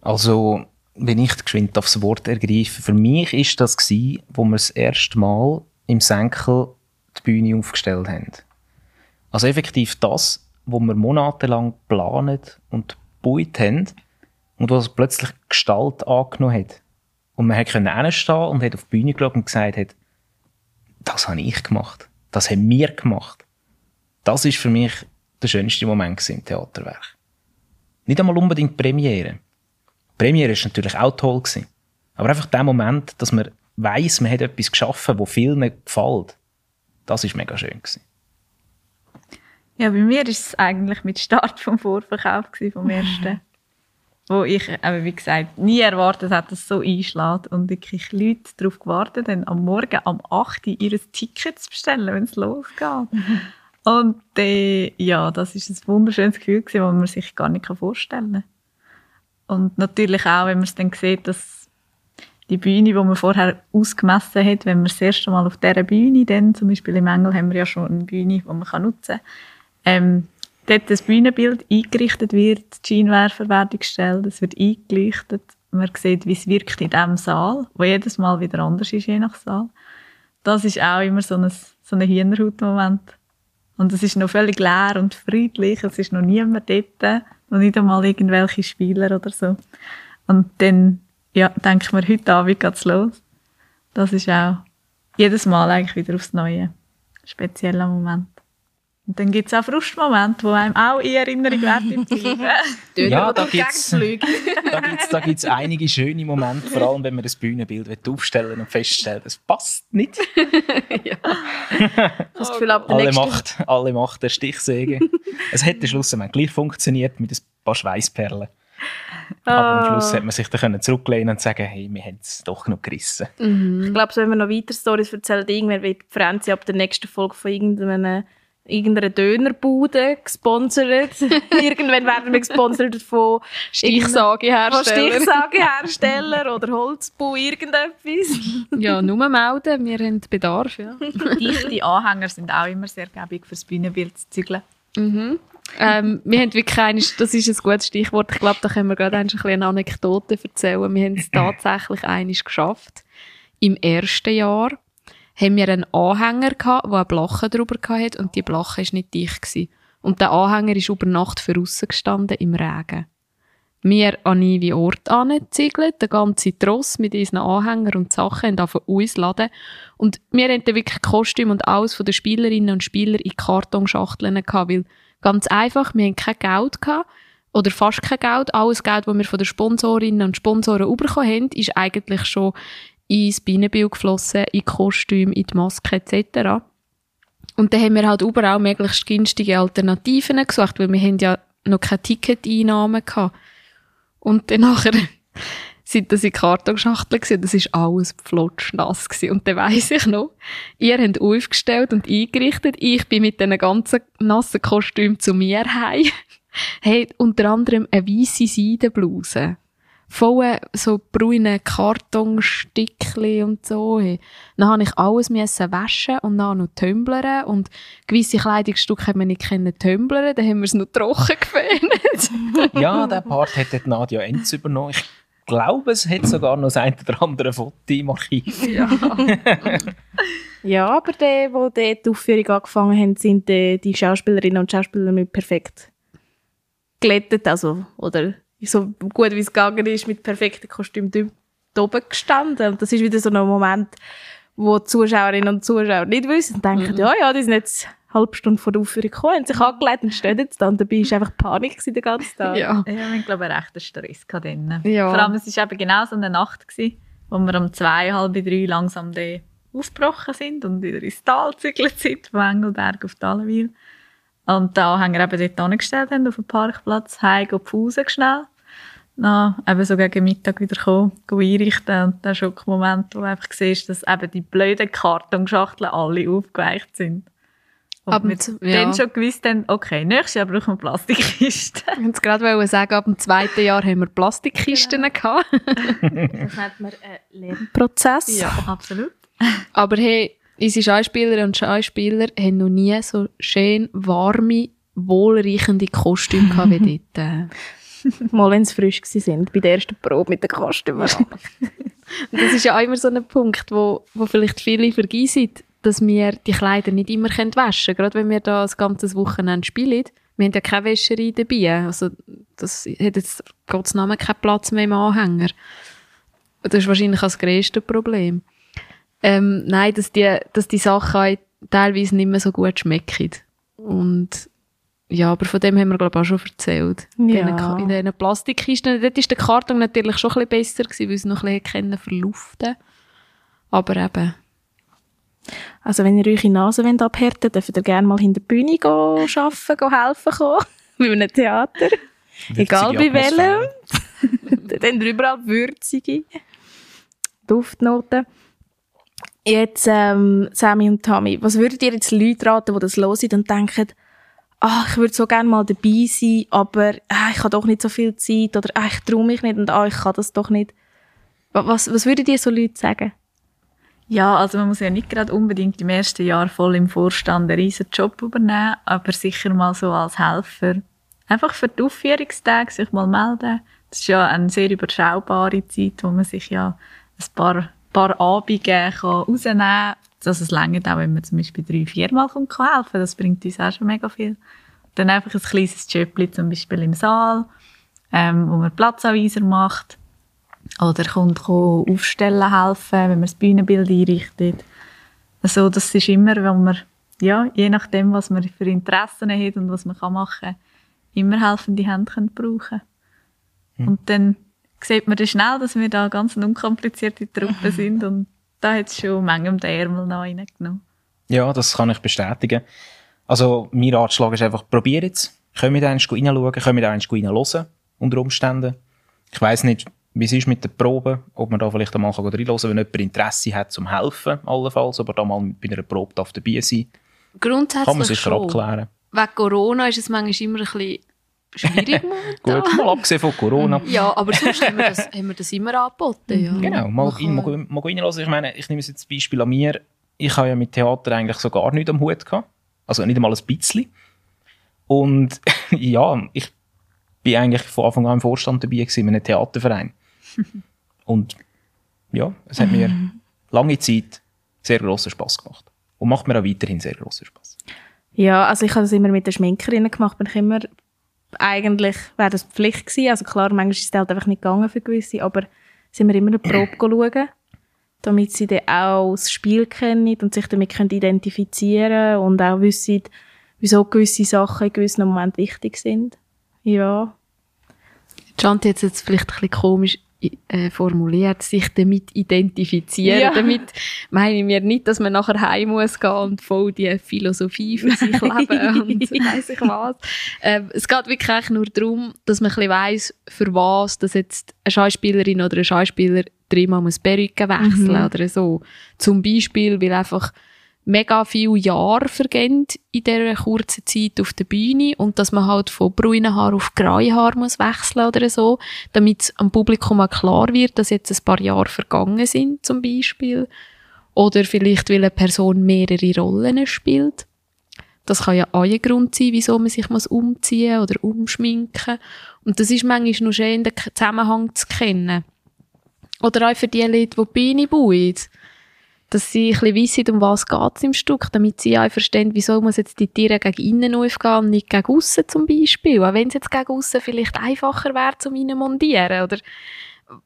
Also, wenn ich geschwind aufs Wort ergreife, für mich ist das gsi, wo wir das erste Mal im Senkel die Bühne aufgestellt haben. Also effektiv das, wo wir monatelang geplant und gebaut haben und was plötzlich Gestalt angenommen hat. Und man konnte hinstehen und hat auf die Bühne geschaut und gesagt hat, das habe ich gemacht. Das haben wir gemacht. Das ist für mich der schönste Moment im Theaterwerk. Nicht einmal unbedingt Premiere. Die Premiere ist natürlich auch toll gewesen. Aber einfach der Moment, dass man weiss, man hat etwas geschaffen, wo vielen gefällt, das ist mega schön gewesen. Ja, bei mir ist es eigentlich mit Start vom Vorverkauf gewesen, vom ersten. wo ich, eben wie gesagt, nie erwartet habe, dass es so einschlägt und wirklich Leute darauf gewartet haben, am Morgen am 8. Uhr ihr Ticket zu bestellen, wenn es losgeht. Und äh, ja, das ist ein wunderschönes Gefühl gewesen, das man sich gar nicht vorstellen kann. Und natürlich auch, wenn man es dann sieht, dass die Bühne, die man vorher ausgemessen hat, wenn man das erste Mal auf dieser Bühne, dann zum Beispiel im Engel haben wir ja schon eine Bühne, die man kann nutzen kann, ähm, dort das Bühnenbild eingerichtet wird, die Scheinwerfer werden gestellt, es wird eingeleuchtet, man sieht, wie es wirkt in diesem Saal, wo jedes Mal wieder anders ist, je nach Saal. Das ist auch immer so ein, so ein Hühnerhaut-Moment. Und es ist noch völlig leer und friedlich, es ist noch niemand dort, noch nicht einmal irgendwelche Spieler oder so. Und dann, ja, denke ich mir, heute Abend geht's los. Das ist auch jedes Mal eigentlich wieder aufs Neue. Spezieller Moment. Und dann gibt es auch Frustmomente, die einem auch in Erinnerung werden bleiben. Ja, da gibt es da gibt's, da gibt's einige schöne Momente, vor allem wenn man das Bühnenbild aufstellen und feststellen, das passt nicht. ja. Das Gefühl, ab der alle, Macht, alle Macht der Stichsäge. es hätte schlussendlich gleich funktioniert mit ein paar Schweißperlen. Aber am Schluss hat man sich dann können zurücklehnen und sagen, hey, wir haben es doch noch gerissen. Ich glaube, so, wenn wir noch weiter Storys erzählen, irgendwann wird Franzi ab der nächsten Folge von irgendeiner, irgendeiner Dönerbude gesponsert. irgendwann werden wir gesponsert von von Stichsagehersteller. Stichsagehersteller oder Holzbau, irgendetwas. ja, nur melden, wir haben Bedarf. Ja. Dichte Anhänger sind auch immer sehr gäbig fürs Bühnenbild zu zügeln. Mhm. Ähm, wir haben wirklich eine, das ist ein gutes Stichwort, ich glaube, da können wir gerade ein bisschen eine Anekdote erzählen. Wir haben es tatsächlich einiges geschafft. Im ersten Jahr haben wir einen Anhänger gehabt, der eine Blache drüber hatte und die Blache war nicht dicht. Gewesen. Und der Anhänger ist über Nacht draussen gestanden im Regen. Wir an wie Ort angezügelt, der ganze Tross mit unseren Anhängern und Sachen und uns laden. Und wir hatten wirklich Kostüm und alles von den Spielerinnen und Spielern in Kartonschachteln gehabt, weil ganz einfach, wir hatten kein Geld gehabt, oder fast kein Geld. Alles Geld, das wir von den Sponsorinnen und Sponsoren bekommen haben, ist eigentlich schon ins Bienenbild geflossen, in die Kostüme, in die Maske etc. Und dann haben wir halt überall möglichst günstige Alternativen gesucht, weil wir haben ja noch keine Ticketeinnahmen gehabt. Und dann nachher sind das in Kartonschachteln gewesen, das ist alles flotschnass gewesen. Und dann weiss ich noch, ihr habt aufgestellt und eingerichtet, ich bin mit diesen ganzen nassen Kostümen zu mir heim. Hey, unter anderem eine weisse Seidenbluse. Voll so braune Kartonstückchen und so. Dann habe ich alles müssen waschen und dann noch tümblern. Und gewisse Kleidungsstücke haben wir nicht können tümblern. Dann haben wir es noch trocken geföhnt. Ja, der Part hat Nadia Enz übernommen. Ich glaube, es hat sogar noch das ein oder andere Foto im Archiv. Ja, aber die, wo die, die Aufführung angefangen haben, sind die, die Schauspielerinnen und Schauspieler mit perfekt glättet, also, oder so gut wie es gegangen ist, mit perfektem Kostüm dort oben gestanden. Und das ist wieder so ein Moment, wo die Zuschauerinnen und Zuschauer nicht wissen und denken, ja, ja, die sind jetzt eine halbe Stunde vor der Aufführung gekommen, haben sich angelegt und stehen jetzt da. Und dabei war einfach Panik den ganzen Tag. Ja. Ja, wir haben, glaube ich, einen rechten Stress dann. Ja. Vor allem, es war eben genau so eine Nacht, gewesen, wo wir um zwei, halb drei langsam aufgebrochen sind und wieder ins Tal gezügelt sind, von Engelberg auf Talenwil. Und da haben wir eben dort angestellt haben, auf dem Parkplatz, heim go Pause schnell. Dann eben so gegen Mittag wieder kommen, einrichten und der Schockmoment, wo du einfach siehst, dass eben die blöden Kartonschachteln alle aufgeweicht sind. Und z- ja. dann schon gewusst haben, okay, nächstes Jahr brauchen wir Plastikkisten. Ich wollte gerade wollen sagen, ab dem zweiten Jahr haben wir Plastikkisten gehabt. Das nennt man einen Lernprozess. absolut. Aber hey, unsere Schauspieler und Schauspieler haben noch nie so schön warme, wohlriechende Kostüme gehabt wie dort. Mal, wenn sie frisch sind, bei der ersten Probe mit den. Und das ist ja auch immer so ein Punkt, wo, wo vielleicht viele vergessen, dass wir die Kleider nicht immer waschen können. Gerade wenn wir da das ganze Wochenende spielen. Wir haben ja keine Wäscherei dabei. Also, das hat jetzt Gottes Namen keinen Platz mehr im Anhänger. Das ist wahrscheinlich das grösste Problem. Ähm, nein, dass die, dass die Sachen auch teilweise nicht mehr so gut schmecken. Und ja, aber von dem haben wir, glaube ich, auch schon erzählt. In Ja. In diesen Plastikkisten. Dort war der Karton natürlich schon ein bisschen besser, gewesen, weil es noch ein bisschen verluften Aber eben, Also wenn ihr eure Nase wollt abhärten wollt, dürft ihr gerne mal hinter der Bühne gehen, arbeiten, gehen helfen kommen. Wie in einem Theater. Egal bei welchem. Dann habt ihr überall würzige Duftnoten. Jetzt, ähm, Sammy und Tammy, was würdet ihr jetzt Leute raten, die das hören und denken, ah, ich würde so gerne mal dabei sein, aber ah, ich habe doch nicht so viel Zeit oder ah, ich traue mich nicht und ah, ich kann das doch nicht. Wa- Was, was würdet ihr so Leute sagen? Ja, also man muss ja nicht gerade unbedingt im ersten Jahr voll im Vorstand einen riesen Job übernehmen, aber sicher mal so als Helfer. Einfach für die Aufführungstage sich mal melden. Das ist ja eine sehr überschaubare Zeit, wo man sich ja ein paar, paar Abende kann rausnehmen kann. Also es reicht auch, wenn man zum Beispiel drei, viermal kommt kann helfen Das bringt uns auch schon mega viel. Dann einfach ein kleines Jobli zum Beispiel im Saal, ähm, wo man Platzanweiser macht. Oder kommt ko aufstellen helfen, wenn man das Bühnenbild einrichtet. Also das ist immer, wenn man, ja, je nachdem, was man für Interessen hat und was man kann machen kann, immer helfende Hände können brauchen Und dann sieht man dann schnell, dass wir da ganz unkomplizierte Truppe sind und da hat es schon manchem den Ärmel noch reingenommen. Ja, das kann ich bestätigen. Also, mein Ratschlag ist einfach, probiert es. Können wir da einmal reinschauen, können wir da einmal reinhören, unter Umständen. Ich weiss nicht, wie es ist mit den Proben, ob man da vielleicht einmal reinhören kann, wenn jemand Interesse hat zum Helfen, allenfalls, aber da mal bei einer Probe darf dabei sein grundsätzlich kann man sicher schon. abklären. Wegen Corona ist es manchmal immer ein bisschen schwierig momentan. Gut, mal abgesehen von Corona. Ja, aber sonst haben wir das, haben wir das immer angeboten. Ja. Genau, mal, rein, mal, mal reinhören. Ich meine, ich nehme jetzt das Beispiel an mir. Ich habe ja mit Theater eigentlich so gar nichts am Hut gehabt. Also nicht einmal ein bisschen. Und ja, ich bin eigentlich von Anfang an im Vorstand dabei gewesen, in einem Theaterverein. Und ja, es hat mir lange Zeit sehr grossen Spass gemacht. Und macht mir auch weiterhin sehr grossen Spass. Ja, also ich habe das immer mit den Schminkerinnen gemacht, bin ich immer, eigentlich wäre das Pflicht gewesen, also klar, manchmal ist es halt einfach nicht gegangen für gewisse, aber sind wir immer eine Probe schauen, damit sie dann auch das Spiel kennen und sich damit können identifizieren und auch wissen, wieso gewisse Sachen in gewissen Momenten wichtig sind. Ja. Chanti es jetzt vielleicht ein bisschen komisch äh, formuliert, sich damit identifizieren. Ja. Damit meine ich mir nicht, dass man nachher heim muss gehen und voll die Philosophie für sich leben und weiss ich was. Ähm, es geht wirklich nur darum, dass man ein bisschen weiss, für was dass jetzt eine Schauspielerin oder ein Schauspieler dreimal muss Perücke wechseln oder so. Zum Beispiel, weil einfach mega viele Jahre vergehen in dieser kurzen Zeit auf der Bühne und dass man halt von braunen Haar auf graue Haar muss wechseln oder so, damit es am Publikum auch klar wird, dass jetzt ein paar Jahre vergangen sind zum Beispiel. Oder vielleicht, weil eine Person mehrere Rollen spielt. Das kann ja auch ein Grund sein, wieso man sich muss umziehen oder umschminken. Und das ist manchmal nur schön, den Zusammenhang zu kennen. Oder auch für die Leute, die die Bühne bauen dass sie ein bisschen wissen, um was es im Stück, damit sie auch verstehen, wieso muss jetzt die Tiere gegen innen aufgehen und nicht gegen aussen zum Beispiel. Auch wenn es jetzt gegen aussen vielleicht einfacher wäre, zum ihnen montieren. Oder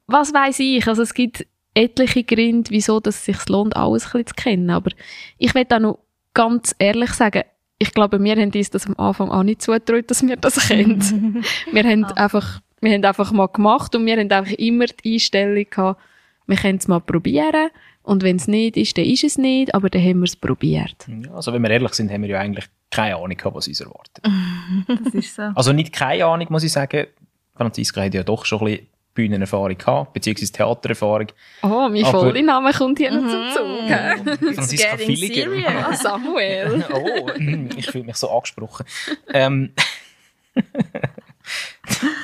was weiß ich. Also es gibt etliche Gründe, wieso dass es sich lohnt, alles ein bisschen zu kennen. Aber ich will auch noch ganz ehrlich sagen, ich glaube, wir haben uns das am Anfang auch nicht zugetraut, dass wir das kennen. wir haben ah. einfach, wir haben einfach mal gemacht und wir haben einfach immer die Einstellung gehabt, wir können es mal probieren und wenn es nicht ist, dann ist es nicht, aber dann haben wir es probiert. Ja, also wenn wir ehrlich sind, haben wir ja eigentlich keine Ahnung gehabt, was uns erwartet. das ist so. Also nicht keine Ahnung, muss ich sagen. Franziska hat ja doch schon ein bisschen Bühnenerfahrung gehabt, beziehungsweise Theatererfahrung. Oh, mein voller Name kommt hier noch zum mhm. Zug. Franziska Villiger. Ah, Samuel. oh, ich fühle mich so angesprochen. Ähm,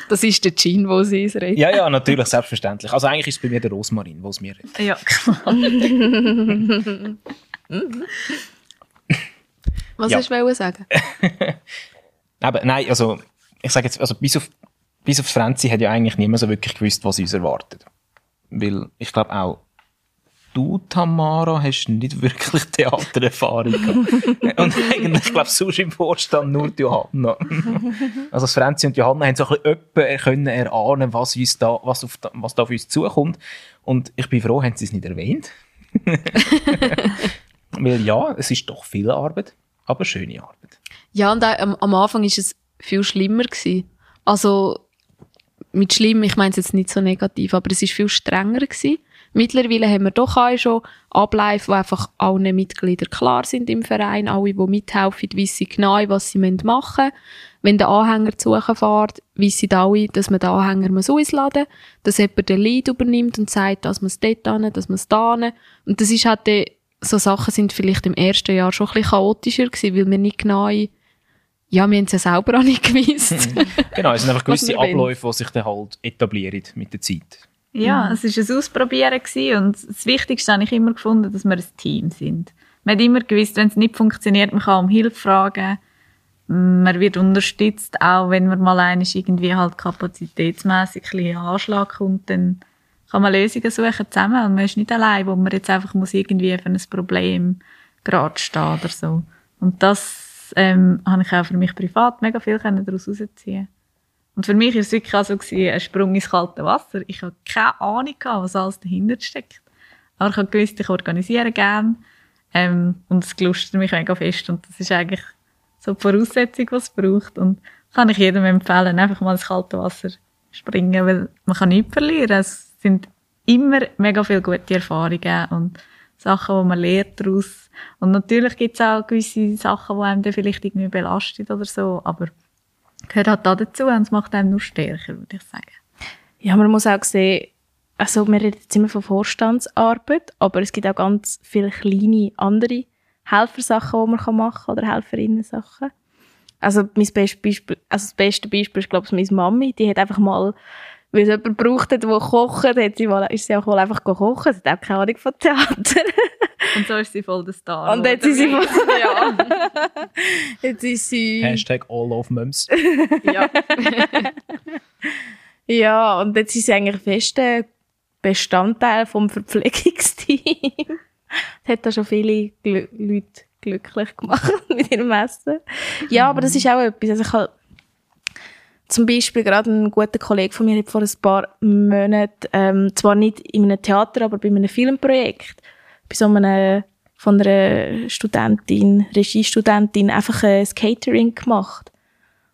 das ist der Gin, wo sie es redet. Ja, ja, natürlich, selbstverständlich. Also eigentlich ist es bei mir der Rosmarin, wo es mir redet. Ja, klar. Was ja. hast du sagen? Aber nein, also ich sage jetzt, also bis auf bis auf Franzi hat ja eigentlich niemand so wirklich gewusst, was uns erwartet. Weil ich glaube auch, du, Tamara, hast nicht wirklich Theatererfahrung gehabt. und eigentlich, ich glaube, sonst im Vorstand nur die Johanna. also Franzi und Johanna haben so ein bisschen können erahnen, was, uns da, was, auf, was da auf uns zukommt. Und ich bin froh, haben sie es nicht erwähnt. Weil ja, es ist doch viel Arbeit, aber schöne Arbeit. Ja, und auch, am, am Anfang war es viel schlimmer gewesen. Also, mit schlimm, ich meine es jetzt nicht so negativ, aber es ist viel strenger gewesen. Mittlerweile haben wir doch auch schon Abläufe, wo einfach allen Mitgliedern klar sind im Verein, alle, die mithelfen, wissen genau, was sie machen müssen. Wenn der Anhänger zu suchen fährt, wissen alle, dass man den Anhänger muss ausladen muss, dass jemand den Lead übernimmt und sagt, dass man es dort hin, dass man es da hin. Und das ist halt, so Sachen sind vielleicht im ersten Jahr schon ein bisschen chaotischer gewesen, weil wir nicht genau ja, wir haben es ja selber auch nicht gewusst. genau, es sind einfach gewisse Abläufe, die sich dann halt etablieren mit der Zeit. Ja, mhm. es war ein Ausprobieren und das Wichtigste habe ich immer gefunden, dass wir ein Team sind. Man hat immer gewusst, wenn es nicht funktioniert, man kann um Hilfe fragen. Man wird unterstützt, auch wenn man mal eines irgendwie halt kapazitätsmässig ein Anschlag kommt, dann kann man Lösungen suchen zusammen und man ist nicht allein, wo man jetzt einfach muss irgendwie für ein Problem gerade stehen oder so. Und das ähm, habe ich auch für mich privat mega viel daraus herausziehen Und für mich war es wirklich auch so gewesen, ein Sprung ins kalte Wasser. Ich habe keine Ahnung was alles dahinter steckt. Aber ich habe gewusst, ich organisiere gerne. Ähm, und es gelustert mich mega fest. Und das ist eigentlich so die Voraussetzung, die es braucht. Und kann ich jedem empfehlen, einfach mal ins kalte Wasser springen, weil man kann nichts verlieren. Es sind immer mega viele gute Erfahrungen und Sachen, die man lernt daraus. Und natürlich gibt es auch gewisse Sachen, die einem dann vielleicht irgendwie belastet oder so, aber gehört halt da dazu und es macht einem nur stärker, würde ich sagen. Ja, man muss auch sehen, also wir reden jetzt immer von Vorstandsarbeit, aber es gibt auch ganz viele kleine andere Helfersachen, die man machen kann oder Helferinnen-Sachen. Also, mein bestes Beispiel, also das beste Beispiel ist, glaube ich, meine Mami. Die hat einfach mal weil es jemand braucht der kocht, hat sie mal, ist sie auch mal einfach kochen. Sie hat auch keine Ahnung von Theater. Und so ist sie voll der Star. Und jetzt ist sie voll, ja. jetzt ist sie... Hashtag all of mums. ja. ja, und jetzt ist sie eigentlich fester Bestandteil vom Verpflegungsteam. Das hat da schon viele Gl Leute glücklich gemacht mit ihrem Essen. Ja, aber das ist auch etwas. Also ich habe zum Beispiel gerade ein guter Kollege von mir hat vor ein paar Monaten, ähm, zwar nicht in einem Theater, aber bei einem Filmprojekt, bei so einem von einer Studentin, Regiestudentin, einfach ein Catering gemacht.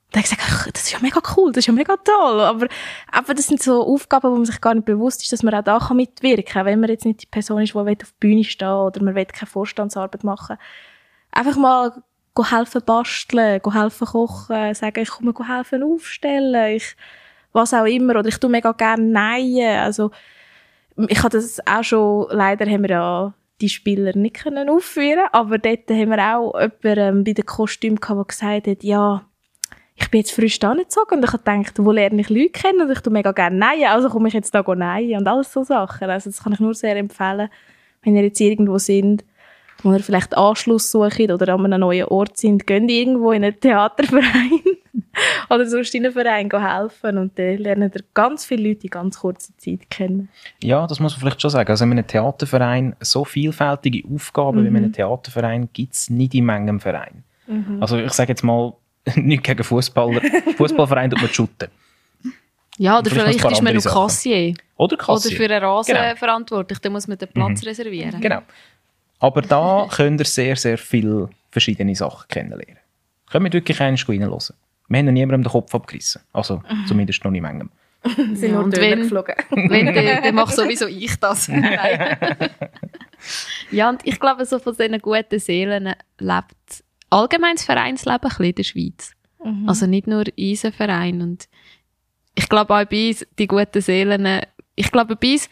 Und da habe ich gesagt, das ist ja mega cool, das ist ja mega toll. Aber, aber das sind so Aufgaben, wo man sich gar nicht bewusst ist, dass man auch da mitwirken kann, wenn man jetzt nicht die Person ist, die auf die Bühne stehen oder man will keine Vorstandsarbeit machen. Einfach mal helfen basteln, helfen kochen, sagen, ich komme helfen aufstellen, ich, was auch immer, oder ich tue mega gerne nähen, also, ich habe das auch schon, leider haben wir ja die Spieler nicht können aufführen, aber dort haben wir auch jemanden ähm, bei den Kostümen gehabt, der gesagt hat, ja, ich bin jetzt frisch angezogen und ich habe gedacht, wo lerne ich Leute kennen? Und ich tue mega gerne nähen, also komme ich jetzt da nähen und alles so Sachen. Also das kann ich nur sehr empfehlen, wenn ihr jetzt irgendwo sind, wo ihr vielleicht Anschluss sucht oder an einem neuen Ort sind, geht irgendwo in einen Theaterverein oder sonst in einem Verein gehen helfen und dann lernen ihr ganz viele Leute in ganz kurzer Zeit kennen. Ja, das muss man vielleicht schon sagen. Also in einem Theaterverein, so vielfältige Aufgaben wie in einem Theaterverein gibt es nicht in manchem Verein. Also ich sage jetzt mal, nicht gegen Fußballer. Fußballverein tut man shooten. Ja, oder Vielleicht vielleicht ist man noch. Kassier. Oder Oder Kassier. für einen Rasen Genau. verantwortlich. Dann muss man den Platz reservieren. Genau. Aber da könnt ihr sehr, sehr viele verschiedene Sachen kennenlernen. Können wir wirklich einmal reinhören. Wir haben noch niemandem den Kopf abgerissen. Also zumindest noch nicht manchem. sind Ja, nur Töne wenn- geflogen. Wenn, dann, dann mache sowieso ich das. Ja, und ich glaube, so von diesen guten Seelen lebt allgemein das Vereinsleben ein bisschen in der Schweiz. Also nicht nur unser Verein. Und ich glaube auch bei uns, die guten Seelen, ich glaube bei uns,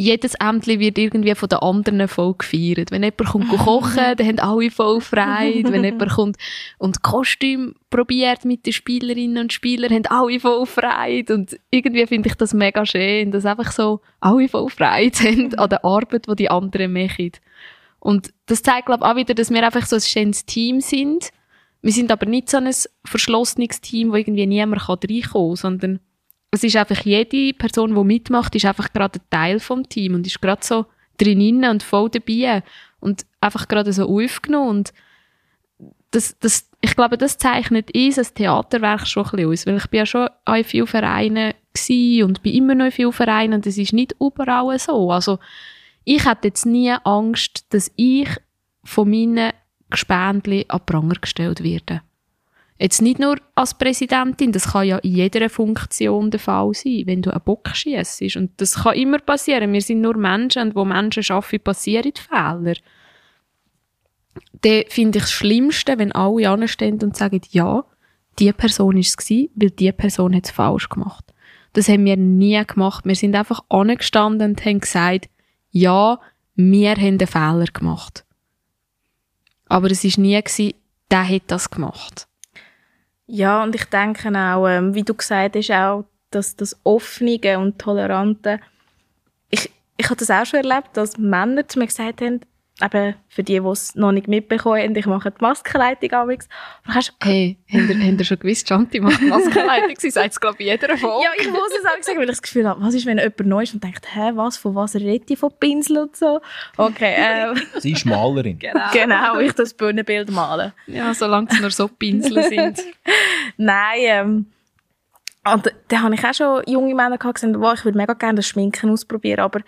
jedes Ämtli wird irgendwie von den anderen voll gefeiert. Wenn jemand kommt kochen, dann haben alle voll Freude. Wenn jemand kommt und Kostüm probiert mit den Spielerinnen und Spielern, haben alle voll Freude. Und irgendwie finde ich das mega schön, dass einfach so alle voll Freude haben an der Arbeit, die die anderen machen. Und das zeigt, glaube ich, auch wieder, dass wir einfach so ein schönes Team sind. Wir sind aber nicht so ein verschlossenes Team, wo irgendwie niemand kann reinkommen kann, sondern es ist einfach jede Person, die mitmacht, ist einfach gerade ein Teil vom Team und ist gerade so drinnen und voll dabei und einfach gerade so aufgenommen und das, das, ich glaube, das zeichnet uns als Theaterwerk schon ein bisschen aus, weil ich bin ja schon in vielen Vereinen und bin immer noch in vielen Vereinen und es ist nicht überall so. Also ich hätte jetzt nie Angst, dass ich von meinen Gespendli an Pranger gestellt werde. Jetzt nicht nur als Präsidentin, das kann ja in jeder Funktion der Fall sein, wenn du einen Bock schiessest. Und das kann immer passieren. Wir sind nur Menschen und wo Menschen arbeiten, passieren Fehler. Dann finde ich das Schlimmste, wenn alle anstehen und sagen, ja, die Person war es, weil die Person hat es falsch gemacht. Das haben wir nie gemacht. Wir sind einfach angestanden und haben gesagt, ja, wir haben einen Fehler gemacht. Aber es war nie, der hat das gemacht. Ja, und ich denke auch, ähm, wie du gesagt hast, auch, dass das Offene und Tolerante, ich, ich habe das auch schon erlebt, dass Männer zu mir gesagt haben, eben für die, die es noch nicht mitbekommen haben, ich mache die Maskenleitung amigs. Hey, habt ihr, schon gewusst, Chanti macht Maskenleitung? Sie sagt es, glaube ich, jeder Folge. ja, ich muss es auch sagen, weil ich das Gefühl habe, was ist, wenn jemand neu ist und denkt, hä, was, von was redet ich von Pinsel und so? Okay, ähm, Sie ist Malerin. genau, ich das Bühnenbild malen. Ja, solange es nur so Pinsel sind. Nein, ähm, und da habe ich auch schon junge Männer gehabt, die gesagt haben, wow, ich würde mega gerne das Schminken ausprobieren, aber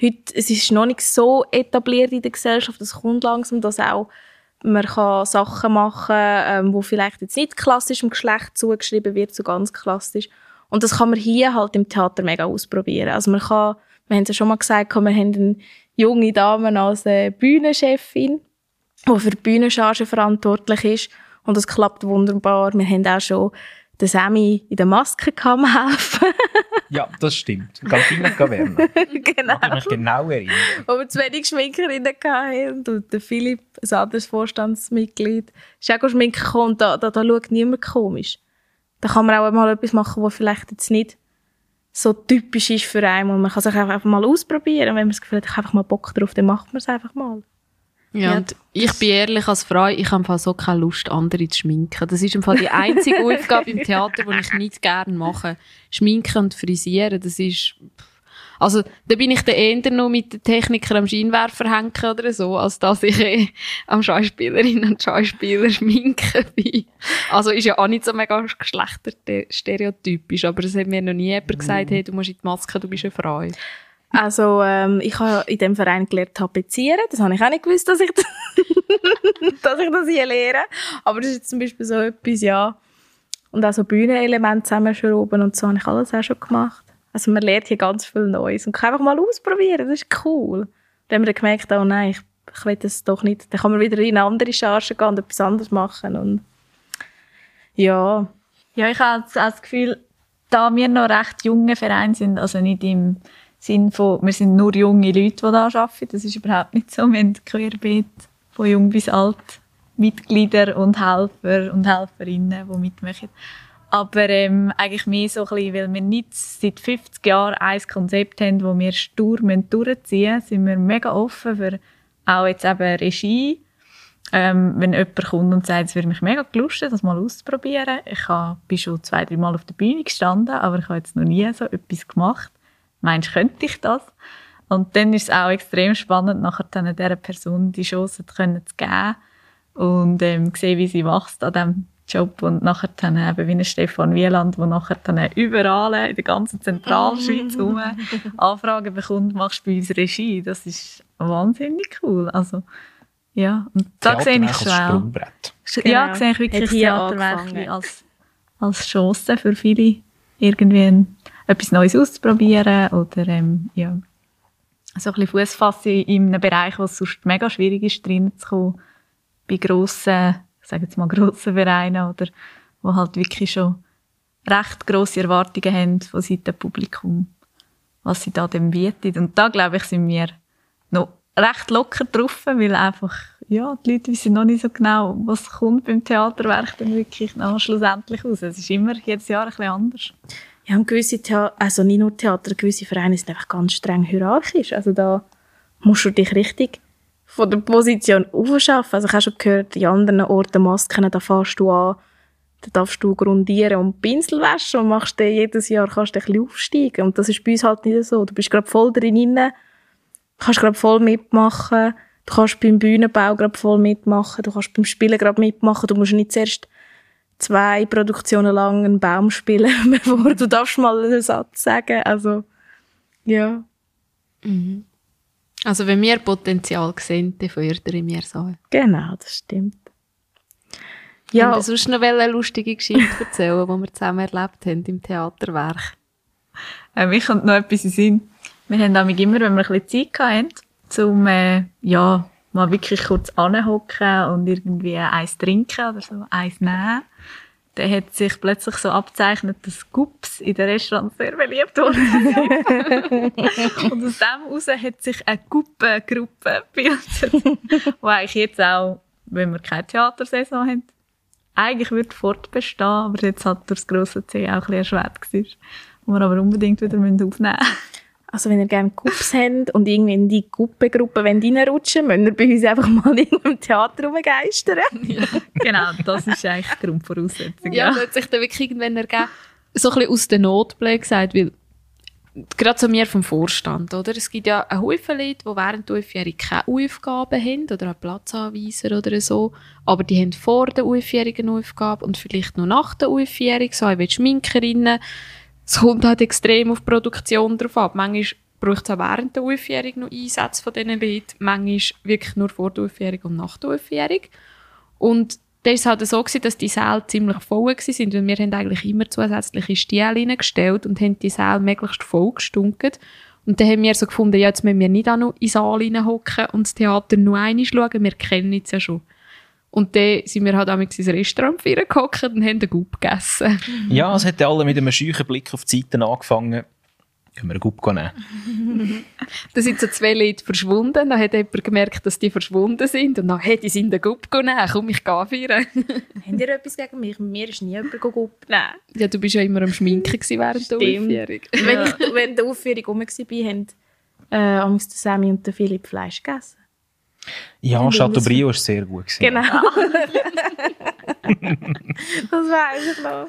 heute, es ist noch nicht so etabliert in der Gesellschaft, es kommt langsam, dass auch man kann Sachen machen ähm, wo vielleicht jetzt nicht klassisch dem Geschlecht zugeschrieben wird, so ganz klassisch. Und das kann man hier halt im Theater mega ausprobieren. Also man kann, wir haben es ja schon mal gesagt, wir haben eine junge Dame als äh, Bühnenchefin, die für die Bühnencharge verantwortlich ist. Und das klappt wunderbar. Wir haben auch schon den Sammy in der Maske kam helfen. Ja, das stimmt. Cantina Caverna. genau. Ich mich genau erinnern. Wo wir zu wenig Schminkerinnen hatten. Und der Philipp, ein anderes Vorstandsmitglied, ist auch schminken gekommen. Und da, da, da schaut niemand komisch. Da kann man auch mal etwas machen, was vielleicht jetzt nicht so typisch ist für einen. Und man kann sich einfach mal ausprobieren. Wenn man das Gefühl hat, ich habe einfach mal Bock drauf, dann macht man es einfach mal. Ja, und ich bin ehrlich als Frau, ich habe im Fall so keine Lust, andere zu schminken. Das ist im Fall die einzige Aufgabe im Theater, die ich nicht gerne mache. Schminken und frisieren, das ist... Also, da bin ich dann eher noch mit den Technikern am Scheinwerfer hängen oder so, als dass ich eh am Schauspielerinnen und Schauspieler schminken bin. Also, ist ja auch nicht so mega geschlechterstereotypisch, aber es hat mir noch nie jemand gesagt, hey, du musst in die Maske, du bist eine Frau. Also, ähm, ich habe in dem Verein gelernt tapezieren. Das habe ich auch nicht gewusst, dass ich, das- dass ich das hier lehre. Aber das ist jetzt zum Beispiel so etwas, ja. Und auch so Bühnenelemente zusammenschrauben und so habe ich alles auch schon gemacht. Also man lernt hier ganz viel Neues und kann einfach mal ausprobieren. Das ist cool. Dann haben wir dann gemerkt, oh nein, ich, ich will das doch nicht. Dann kann man wieder in eine andere Charge gehen und etwas anderes machen. Und ja, Ja, ich habe das Gefühl, da wir noch recht junge Verein sind, also nicht im Sinn von, wir sind nur junge Leute, die da arbeiten, das ist überhaupt nicht so. Wir haben querbeet von jung bis alt Mitglieder und Helfer und Helferinnen, die mitmachen. Aber ähm, eigentlich mehr so ein bisschen, weil wir nicht seit 50 Jahren ein Konzept haben, das wir stur durchziehen müssen, sind wir mega offen für auch jetzt eben Regie ähm, wenn jemand kommt und sagt, es würde mich mega gelustet, das mal auszuprobieren. Ich hab, bin schon zwei, drei Mal auf der Bühne gestanden, aber ich habe jetzt noch nie so etwas gemacht. Meinst du, könnte ich das? Und dann ist es auch extrem spannend, nachher dann dieser Person die Chance zu, können zu geben und ähm, sehen, wie sie wächst an diesem Job und nachher dann eben wie ein Stefan Wieland, der nachher dann überall in der ganzen Zentralschweiz rum Anfragen bekommt, machst du bei uns Regie. Das ist wahnsinnig cool. Also, ja, und da sehe ich schon auch. Sprungbrett. Ja, Genau. sehe ich wirklich Theaterwerk als, als Chance für viele, irgendwie ein, etwas Neues auszuprobieren oder ähm, ja, so ein bisschen Fuß fassen in einem Bereich, wo es sonst mega schwierig ist, reinzukommen, bei grossen, ich sage jetzt mal grossen Vereinen oder wo halt wirklich schon recht grosse Erwartungen haben von Seiten des Publikums, was sie da dem bietet. Und da, glaube ich, sind wir noch recht locker drauf, weil einfach, ja, die Leute wissen noch nicht so genau, was kommt beim Theaterwerk dann wirklich schlussendlich raus. Es ist immer jedes Jahr ein bisschen anders. Ja, und gewisse Theater, also nicht nur Theater, gewisse Vereine sind einfach ganz streng hierarchisch. Also da musst du dich richtig von der Position aufschaffen. Also ich habe schon gehört, in anderen Orten Masken, da fährst du an, da darfst du grundieren und Pinsel waschen und machst dann jedes Jahr kannst du ein bisschen aufsteigen. Und das ist bei uns halt nicht so. Du bist gerade voll drin, kannst gerade voll mitmachen, du kannst beim Bühnenbau gerade voll mitmachen, du kannst beim Spielen gerade mitmachen, du musst nicht zuerst zwei Produktionen lang einen Baum spielen, bevor du darfst mal einen Satz sagen. Also, ja. Also wenn wir Potenzial sehen, dann fördern wir so. Genau, das stimmt. Ja. Sie sonst noch eine lustige Geschichte erzählen, die wir zusammen erlebt haben im Theaterwerk? Äh, mir kommt noch etwas in Sinn. Wir haben nämlich immer, wenn wir ein bisschen Zeit hatten, zum, äh, ja, mal wirklich kurz anhocken und irgendwie eins trinken oder so, eins nehmen. Dann hat sich plötzlich so abzeichnet, dass Gups in den Restaurants sehr beliebt wurden. und aus dem heraus hat sich eine Guppengruppe gebildet, die eigentlich jetzt auch, wenn wir keine Theatersaison haben, eigentlich würde fortbestehen, aber jetzt hat durch das grosse C auch ein bisschen erschwert gewesen, wo wir aber unbedingt wieder aufnehmen müssen. Also wenn ihr gerne Cups habt und irgendwie in die Gruppengruppe reinrutschen wollt, müsst ihr bei uns einfach mal in einem Theater rumgeistern. genau, das ist eigentlich die Grundvoraussetzung. Ja, Ja. das hat sich dann wirklich irgendwann ergeben, so ein bisschen aus der Not blöd gesagt, weil gerade so wir vom Vorstand, oder? Es gibt ja einen Haufen Leute, die während der Aufjährung keine Aufgaben haben oder einen Platzanweiser oder so, aber die haben vor der Aufjährung eine Aufgabe und vielleicht noch nach der Aufjährung, so, ich will Schminkerinnen. Es kommt halt extrem auf die Produktion drauf ab. Manchmal braucht es auch während der Aufjährung noch Einsätze von diesen Leuten, manchmal wirklich nur vor der Aufjährung und nach der Aufjährung. Und da war es halt so, gewesen, dass die Säle ziemlich voll waren, weil wir haben eigentlich immer zusätzliche Stiele reingestellt und haben die Säle möglichst voll gestunken. Und dann haben wir so gefunden, ja, jetzt müssen wir nicht auch noch in den Saal reinhocken und das Theater nur einmal schauen, wir kennen es ja schon. Und dann sind wir halt auch ins Restaurant gehockt und haben einen Gub gegessen. Ja, es hat ja alle mit einem scheuchen Blick auf die Seiten angefangen. Können wir einen Gup nehmen? Da sind so zwei Leute verschwunden, dann hat jemand gemerkt, dass die verschwunden sind und dann, hey, die sind den Gub genommen, komm, ich gehe feiern. Habt ihr etwas gegen mich? Mir ist nie jemand Gupp nehmen. Ja, du bist ja immer am Schminken gewesen während der Stimmt. Aufjährung. Wenn ich während der Aufführung rum war, haben äh, Sammy und der Philipp Fleisch gegessen. Ja, Haben wir Chateaubriand war sehr gut. Gewesen. Genau. das weiß ich noch.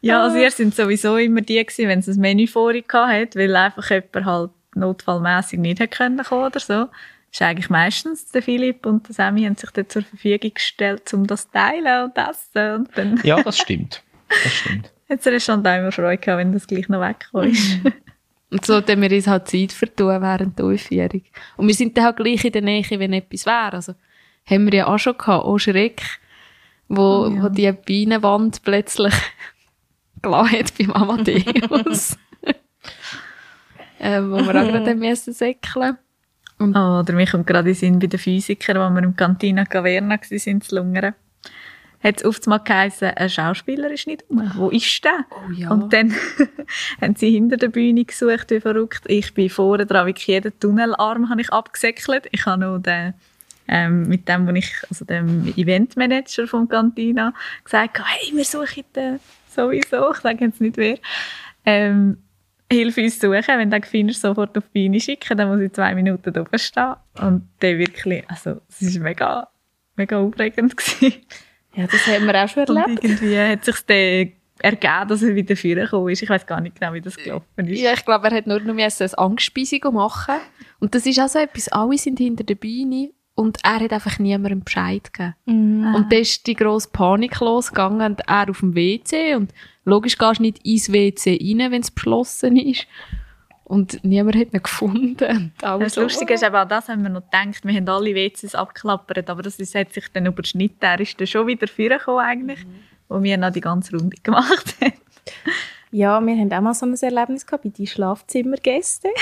Ja, also ihr sind sowieso immer die gewesen, wenn es ein Menü vorher hat, weil einfach jemand halt notfallmässig nicht können kommen oder so. ist eigentlich meistens der Philipp und der Sammy haben sich dann zur Verfügung gestellt, um das zu teilen und essen. Und dann Ja, das stimmt. Das stimmt. hat der Restaurant auch immer Freude gehabt, wenn das gleich noch weggekommen ist. Und so haben wir uns halt Zeit vertun während der Aufjährung. Und wir sind dann halt gleich in der Nähe, wenn etwas wäre. Also, haben wir ja auch schon gehabt, auch Schreck, wo, Oh ja. wo die Bienenwand plötzlich gelassen hat beim Amadeus. äh, wo wir auch gerade müssen säckeln Oh, oder mir kommt gerade in Sinn bei den Physikern, wo wir im Cantina Caverna waren, zu Lungern. Hat es oft mal geheißen, ein Schauspieler ist nicht um. Wo ist der? Oh ja. Und dann haben sie hinter der Bühne gesucht, wie verrückt. Ich bin vorne dran, wirklich jeden Tunnelarm habe ich abgesäckelt. Ich habe noch den, ähm, mit dem, wo ich, also dem Eventmanager vom Cantina gesagt, hey, wir suchen den sowieso. Ich sage jetzt nicht wer. Ähm, Hilf uns suchen, wenn der Gefinder sofort auf die Bühne schicken, dann muss ich zwei Minuten da oben stehen. Und der wirklich, also, es ist mega mega aufregend gewesen. Ja, das haben wir auch schon Und erlebt. irgendwie hat sich dann ergeben, dass er wieder vorgekommen ist. Ich weiß gar nicht genau, wie das gelaufen ist. Ja, ich glaube, er hat nur noch eine Angstspeisung machen. Und das ist auch so etwas, alle sind hinter der Bühne und er hat einfach niemandem Bescheid gegeben. Mhm. Und dann ist die grosse Panik losgegangen und er auf dem WC und logisch gehst du nicht ins WC rein, wenn es beschlossen ist. Und niemand hat ihn gefunden. Das so, Lustige ist eben auch das, haben wir noch gedacht, wir haben alle WCs abgeklappert, aber das ist, hat sich dann überschnitten. Er ist dann schon wieder vorgekommen eigentlich, wo wir noch die ganze Runde gemacht haben. Ja, wir haben auch mal so ein Erlebnis gehabt bei den Schlafzimmergästen.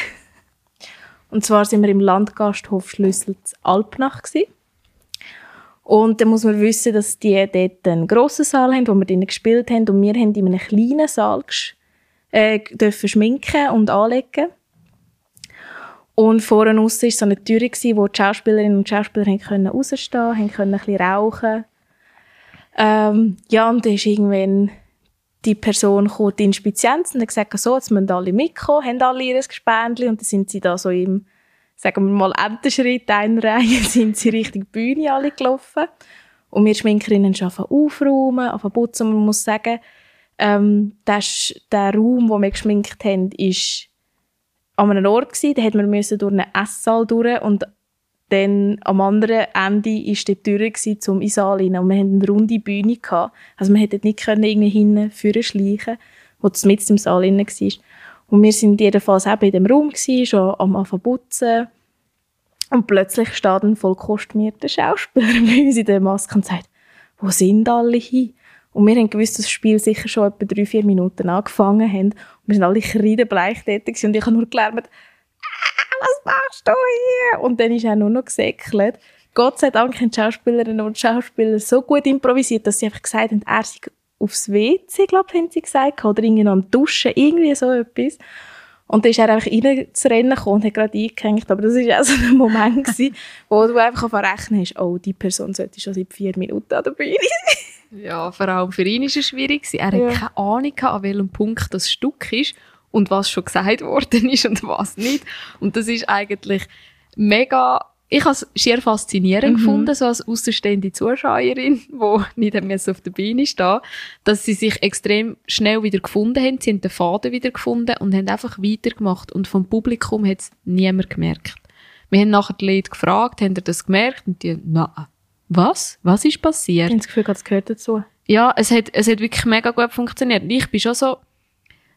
Und zwar sind wir im Landgasthof Schlüssel Alpnach gewesen. Und dann muss man wissen, dass die dort einen grossen Saal haben, wo wir drinnen gespielt haben. Und wir haben in einem kleinen Saal gesch- äh, dürfen schminken und anlegen. Und vorne aussen war so eine Tür, wo die Schauspielerinnen und Schauspieler können rausstehen konnten, ein bisschen rauchen. Ähm, ja, und dann ist irgendwann die Person kam, die Inspizienz, und hat gesagt, so, jetzt müssen alle mitkommen, haben alle ihr Gespendli und dann sind sie da so im, sagen wir mal, Entenschritt einer Reihe, sind sie Richtung Bühne alle gelaufen. Und wir Schminkerinnen angefangen aufräumen, angefangen putzen. Man muss sagen, ähm, der, der Raum, wo wir geschminkt haben, ist an einem Ort gewesen, da hätten wir durch einen Esssaal durch und dann am anderen Ende war die Tür zum in den Saal rein. Und wir hatten eine runde Bühne. Gehabt. Also wir hätten nicht können irgendwie hinten vorne schleichen wo das mit im Saal drin war. Und wir sind jedenfalls eben in dem Raum, gewesen, schon am Anfang putzen. Und plötzlich steht ein voll kostümierter Schauspieler bei uns in der Maske und sagt, wo sind alle hin? Und wir haben gewusst, dass das Spiel sicher schon etwa drei, vier Minuten angefangen hat. Und wir sind alle kreidebleich gewesen. und ich habe nur gelernt, «Ah, was machst du hier? Und dann ist er nur noch gesäckelt. Gott sei Dank haben die Schauspielerinnen und Schauspieler so gut improvisiert, dass sie einfach gesagt haben, er sei aufs WC, glaube ich, haben sie gesagt, oder irgendwie am Duschen, irgendwie so etwas. Und dann ist er einfach rein zu rennen gekommen und hat gerade eingehängt. Aber das war auch so ein Moment, gewesen, wo du einfach verrechnen hast, oh, die Person sollte schon seit vier Minuten an der Bühne sein. Ja, vor allem für ihn war es schwierig. Er Ja. hat keine Ahnung, an welchem Punkt das Stück ist und was schon gesagt worden ist und was nicht. Und das ist eigentlich mega... Ich habe es schier faszinierend Mhm. gefunden, so als außenstehende Zuschauerin, die nicht haben müssen auf der Bühne stehen dass sie sich extrem schnell wieder gefunden haben. Sie haben den Faden wieder gefunden und haben einfach weitergemacht. Und vom Publikum hat es niemand gemerkt. Wir haben nachher die Leute gefragt, haben ihr das gemerkt? Und die, na, was? Was ist passiert? Ich habe das Gefühl, das gehört dazu. ja, es hat, es hat wirklich mega gut funktioniert. Ich bin schon so,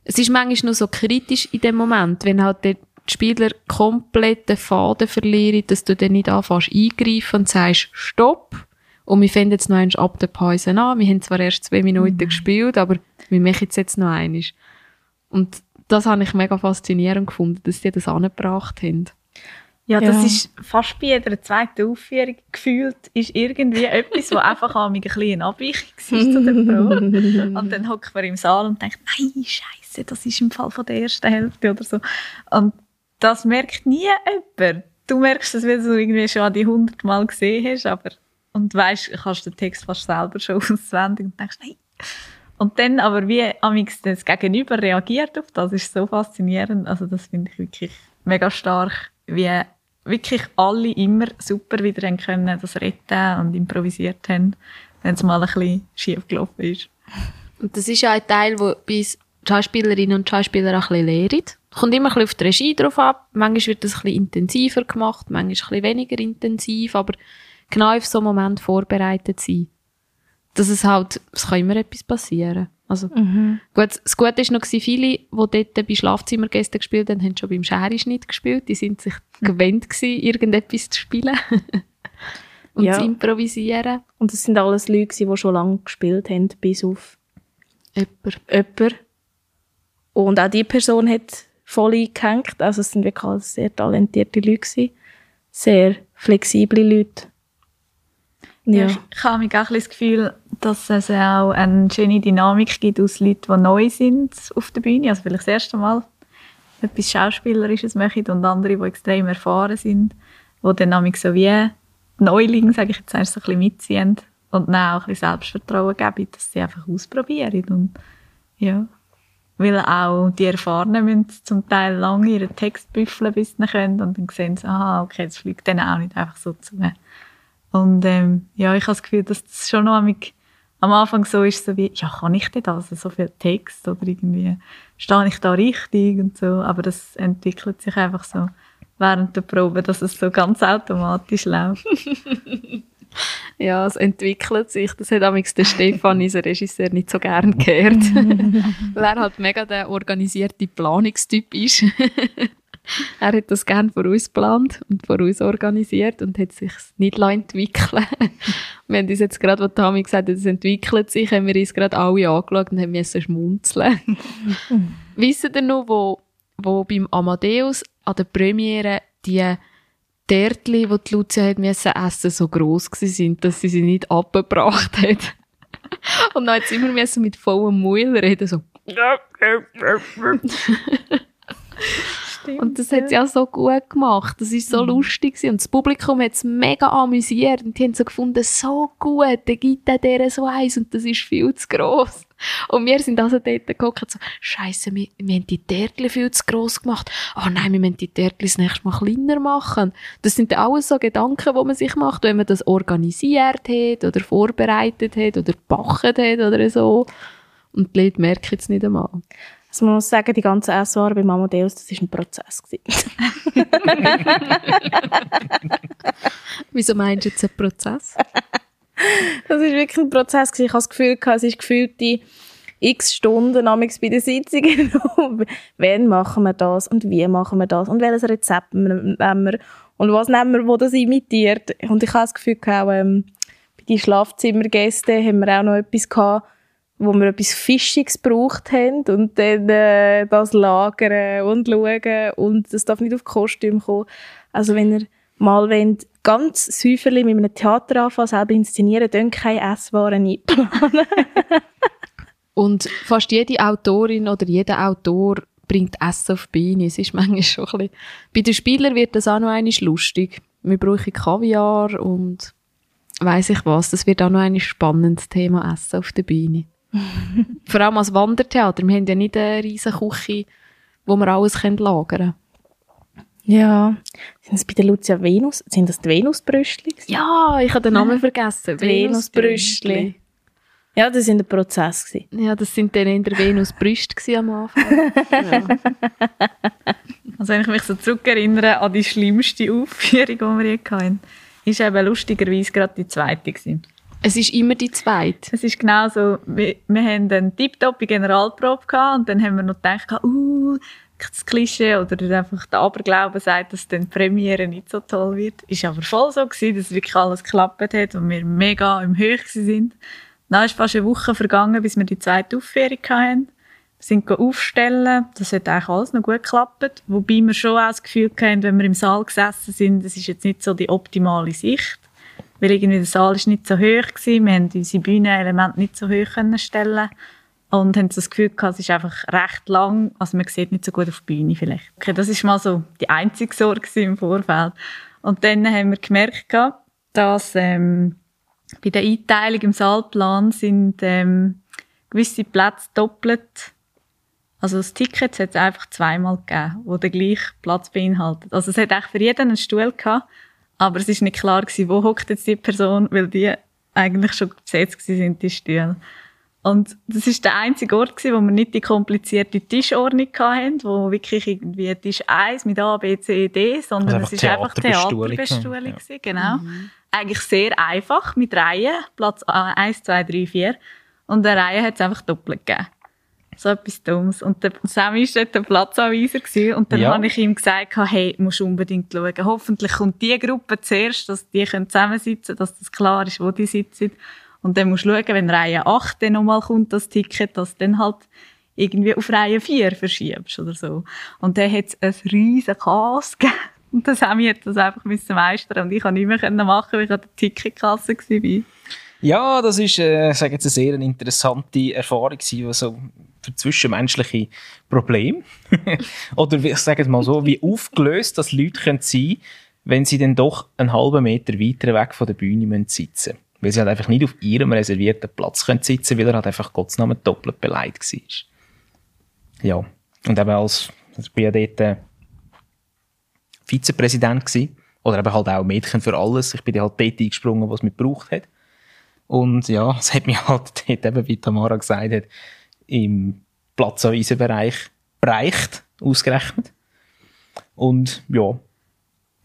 es ist manchmal nur so kritisch in dem Moment, wenn halt der Spieler komplett den Faden verliert, dass du dann nicht anfängst eingreifen und sagst, stopp. Und wir fangen jetzt noch einmal ab der Pause an. Wir haben zwar erst zwei Minuten gespielt, aber wir machen es jetzt noch einmal. Und das habe ich mega faszinierend gefunden, dass die das angebracht haben. Ja, das Ja. ist fast bei jeder zweiten Aufführung gefühlt, ist irgendwie etwas, was einfach an mich ein bisschen eine Abweichung war zu der Probe. Und dann hockt man im Saal und denkt, nein, Scheiße, das ist im Fall von der ersten Hälfte oder so. Und das merkt nie jemand. Du merkst das, wenn du irgendwie schon die hundertmal gesehen hast, aber und weißt, kannst den Text fast selber schon auswendig und denkst, nein. Und dann aber wie amix das Gegenüber reagiert auf das, ist so faszinierend. Also das finde ich wirklich mega stark, wie wirklich alle immer super wieder haben können das retten und improvisiert haben, wenn es mal ein bisschen schief gelaufen ist. Und das ist ja ein Teil, wo die Schauspielerinnen und Schauspieler auch ein bisschen lehren. Kommt immer ein bisschen auf die Regie drauf ab. Manchmal wird das ein bisschen intensiver gemacht, manchmal ein bisschen weniger intensiv, aber genau auf so einen Moment vorbereitet sein. Dass es halt, es kann immer etwas passieren. Also, gut, das Gute ist noch, viele, die dort bei Schlafzimmergästen gespielt haben, haben schon beim Scherenschnitt gespielt. Die sind sich gewöhnt gewesen, irgendetwas zu spielen. und Ja. zu improvisieren. Und das sind alles Leute, die schon lange gespielt haben, bis auf Jemand. jemanden. Und auch die Person hat voll eingehängt. Also es sind wirklich alles sehr talentierte Leute gewesen. Sehr flexible Leute. Ja. Ich, ich habe mich auch ein das Gefühl, dass es auch eine schöne Dynamik gibt aus Leuten, die neu sind auf der Bühne, also vielleicht das erste Mal etwas Schauspielerisches machen und andere, die extrem erfahren sind, die dann nämlich so wie Neulinge, sage ich jetzt erst, so ein bisschen mitziehen und dann auch ein bisschen Selbstvertrauen geben, dass sie einfach ausprobieren und ja, weil auch die Erfahrenen müssen zum Teil lange ihren Text büffeln, bis sie können und dann sehen sie, aha, okay, das fliegt dann auch nicht einfach so zu. Und ähm, ja, ich habe das Gefühl, dass das schon noch am, am Anfang so ist, so wie, ja, kann ich denn das? So viel Text oder irgendwie, stehe ich da richtig und so. Aber das entwickelt sich einfach so während der Probe, dass es so ganz automatisch läuft. Ja, es entwickelt sich. Das hat amigs der Stefan, unser Regisseur, nicht so gern gehört. Weil er halt mega der organisierte Planungstyp ist. er hat das gern vor uns geplant und vor uns organisiert und hat sich nicht entwickeln Wir haben uns jetzt gerade, was Tami gesagt hat, es entwickelt sich, haben wir uns gerade alle angeschaut und haben müssen schmunzeln. Wisst ihr noch, wo, wo beim Amadeus an der Premiere die Törtchen, die die Lucia hat müssen essen so gross waren, dass sie sie nicht abgebracht hat. Und dann hat sie immer müssen mit vollem Maul reden, so. und das hat sie auch so gut gemacht. Das ist so mhm. lustig gewesen. und das Publikum hat es mega amüsiert und die haben so gefunden, so gut, dann gibt er der so eins und das ist viel zu gross. Und wir sind also dort geguckt, so, Scheiße, wir, wir haben die Törtchen viel zu gross gemacht. Oh nein, wir müssen die Törtchen das nächste Mal kleiner machen. Das sind alles so Gedanken, die man sich macht, wenn man das organisiert hat oder vorbereitet hat oder gebacken hat oder so. Und die Leute merken es nicht einmal. Also man muss sagen, die ganze Essware bei Amadeus, das war ein Prozess. Wieso meinst du jetzt einen Prozess? das war wirklich ein Prozess. Ich habe das Gefühl, es ist gefühlt die x Stunden bei der Sitzung. Wann machen wir das und wie machen wir das und welches Rezept nehmen wir und was nehmen wir, wo das imitiert. Und ich habe das Gefühl, auch, ähm, bei den Schlafzimmergästen haben wir auch noch etwas gehabt, wo wir etwas Fischiges gebraucht haben und dann äh, das lagern und schauen und das darf nicht auf Kostüm kommen. Also wenn ihr mal wollt, ganz säuferlich mit einem Theater anfangen, selber inszenieren, dann keine Esswaren einplanen. und fast jede Autorin oder jeder Autor bringt Essen auf die Beine. Es ist manchmal schon ein bisschen... Bei den Spielern wird das auch noch einmal lustig. Wir brauchen Kaviar und weiss ich was. Das wird auch noch ein spannendes Thema Essen auf der Beine. Vor allem als Wandertheater. Wir haben ja nicht eine riesige Küche, wo wir alles lagern können. Ja. Sind das bei der Lucia Venus? Sind das die Venusbrüstli? Ja, ich habe den Namen vergessen. Venusbrüstli. Ja, das war der Prozess. Gewesen. Ja, das sind dann in der Venusbrüste am Anfang. ja. Also wenn ich mich so zurückerinnere an die schlimmste Aufführung, die wir je hatten, ist eben lustigerweise gerade die zweite gewesen. Es ist immer die zweite. Es ist genau so, wir, wir haben eine tiptoppe Generalprobe gehabt und dann haben wir noch gedacht, uh, das oder einfach der Aberglaube sagt, dass dann die Premiere nicht so toll wird. Ist aber voll so gewesen, dass wirklich alles geklappt hat und wir mega im Höch sind. Dann ist fast eine Woche vergangen, bis wir die zweite Aufführung hatten. Wir sind aufstellen, das hat eigentlich alles noch gut geklappt. Wobei wir schon auch das Gefühl hatten, wenn wir im Saal gesessen sind, das ist jetzt nicht so die optimale Sicht weil irgendwie der Saal ist nicht so hoch gewesen. Wir haben unsere Bühnenelemente nicht so hoch stellen und haben das Gefühl gehabt, es ist einfach recht lang, also man sieht nicht so gut auf die Bühne vielleicht. Okay, das ist mal so die einzige Sorge im Vorfeld. Und dann haben wir gemerkt gehabt, dass ähm, bei der Einteilung im Saalplan sind ähm, gewisse Plätze doppelt also das Ticket hat es einfach zweimal gegeben, wo der gleiche Platz beinhaltet. Also es hat eigentlich für jeden einen Stuhl gehabt, aber es ist nicht klar gewesen, wo hockt jetzt die Person, weil die eigentlich schon besetzt sind, die Stühle. Und das ist der einzige Ort gewesen, wo wir nicht die komplizierte Tischordnung hatten, wo wirklich irgendwie Tisch 1 mit A, B, C, D, sondern also es ist einfach Theaterbestuhlung ja. genau. Mhm. Eigentlich sehr einfach, mit Reihen, Platz 1, 2, 3, 4. Und eine Reihe hat es einfach doppelt gegeben so etwas Dummes. Und der Sammy war dort der Platzanweiser gewesen, und dann ja. habe ich ihm gesagt, hey, musst unbedingt schauen. Hoffentlich kommt die Gruppe zuerst, dass die können zusammensitzen, dass das klar ist, wo die sitzen. Und dann musst du schauen, wenn Reihe 8 dann nochmal kommt, das Ticket, dass dann halt irgendwie auf Reihe 4 verschiebst oder so. Und dann hat es ein riesen Chaos gegeben. Und das Sammy hat das einfach müssen meistern und ich konnte nicht mehr machen, weil ich an der Ticketkasse war. Ja, das ist, äh, sage jetzt, eine sehr interessante Erfahrung gewesen, also für zwischenmenschliche Probleme. Oder ich sage es mal so, wie aufgelöst das Leute können sein wenn sie dann doch einen halben Meter weiter weg von der Bühne müssen sitzen Weil sie halt einfach nicht auf ihrem reservierten Platz können sitzen weil er halt einfach Gottesnamen doppelt beleidigt war. Ja. Und eben als, also ich war ja dort äh, Vizepräsident gewesen, Oder eben halt auch Mädchen für alles. Ich bin halt dort eingesprungen, was mich gebraucht hat. Und ja, es hat mich halt dort eben, wie Tamara gesagt hat, im Platzanweisenbereich bereicht, ausgerechnet. Und ja,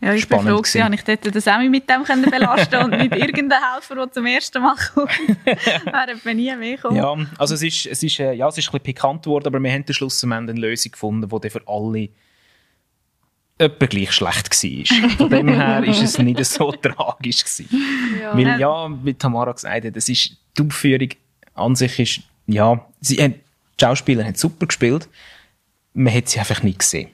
Ja, ich Spannend bin froh, gewesen. ich dort den Sammy mit dem können belasten und nicht irgendein Helfer, der zum ersten Mal kommt. Wäre bei nie mehr gekommen. Ja, also es ist, es ist, äh, ja, es ist ein bisschen pikant geworden, aber wir haben am Schluss am Ende eine Lösung gefunden, die für alle etwa gleich schlecht war. Von dem her ist es nicht so tragisch gewesen. Weil ja, wie Tamara gesagt hat, es ist, die Aufführung an sich ist, ja, sie die Schauspieler haben super gespielt, man hat sie einfach nicht gesehen.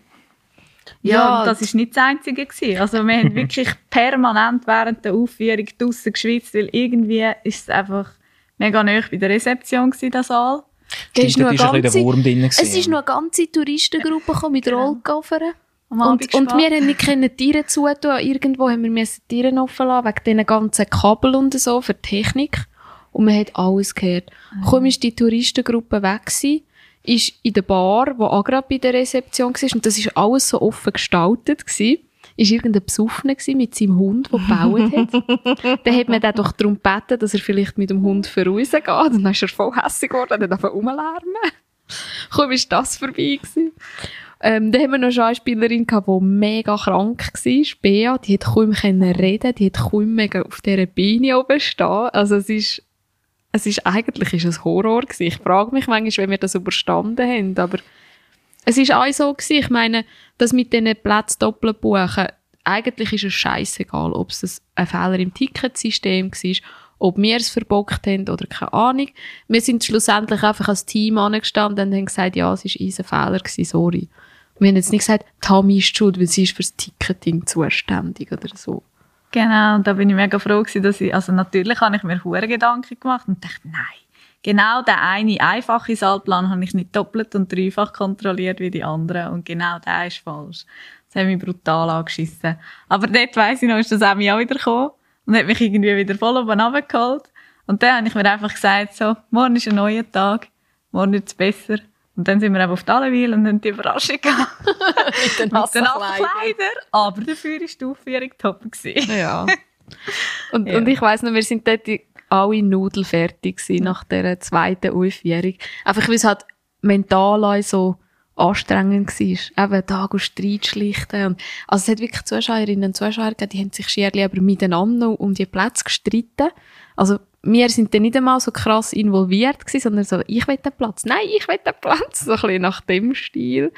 Ja, Ja, das ist nicht das Einzige gewesen. Also wir haben wirklich permanent während der Aufführung draussen geschwitzt, weil irgendwie ist es einfach mega nah bei der Rezeption gewesen, der Saal. Da Stimmt, ist ein bisschen der Wurm drin. es ist noch eine ganze Touristengruppe gekommen mit Genau. Rollkoffern. Und, und wir haben nicht Tiere zutun. Irgendwo haben wir müssen Tiere offen lassen, wegen diesen ganzen Kabel und so für die Technik. Und man hat alles gehört. Kaum ist die Touristengruppe weg gewesen, ist in der Bar, wo auch gerade bei der Rezeption war, und das ist alles so offen gestaltet gewesen, ist irgendein Besoffener mit seinem Hund, der gebaut hat. dann hat man den doch darum gebeten, dass er vielleicht mit dem Hund vorausgeht. Und dann ist er voll hässlich geworden und hat einfach rumlärmen. Kaum ist das vorbei gewesen. Ähm, dann haben wir noch eine Schauspielerin gehabt, die mega krank war, Bea. Die hat kaum reden, die hat kaum mega auf dieser Beine oben stehen. Also es ist, es ist eigentlich ist es Horror gewesen. Ich frage mich manchmal, wenn wir das überstanden haben, aber es ist auch so gewesen. Ich meine, das mit diesen Plätzen doppelt buchen, eigentlich ist es scheißegal, ob es ein Fehler im Ticketsystem war, ob wir es verbockt haben oder keine Ahnung. Wir sind schlussendlich einfach als Team angestanden und haben gesagt, ja, es war unser Fehler, gewesen, sorry. Wir haben jetzt nicht gesagt, Tammy ist schuld, weil sie ist fürs Ticketing zuständig oder so. Genau, und da bin ich mega froh gewesen, dass ich, also natürlich habe ich mir hure Gedanken gemacht und dachte, nein, genau der eine einfache Saalplan habe ich nicht doppelt und dreifach kontrolliert wie die anderen und genau der ist falsch. Das hat mich brutal angeschissen. Aber dort weiss ich noch, ist das auch auch wieder gekommen und hat mich irgendwie wieder voll oben runtergeholt. Und dann habe ich mir einfach gesagt, so, morgen ist ein neuer Tag, morgen wird es besser. Und dann sind wir eben auf die Allewil und haben die Überraschung gehabt. Mit den nassen Kleidern. Aber dafür war die Aufführung top. Gewesen. Ja. Und, Ja. und ich weiss noch, wir sind dort alle nudelfertig gewesen nach dieser zweiten Aufjährung. Einfach, weil es halt mental so anstrengend war. Eben Tag und Streit schlichten. Und, also es hat wirklich Zuschauerinnen und Zuschauer gegeben, die haben sich schier aber miteinander um die Plätze gestritten. Also wir sind dann nicht einmal so krass involviert gewesen, sondern so, ich will den Platz, nein, ich will den Platz, so ein bisschen nach dem Stil.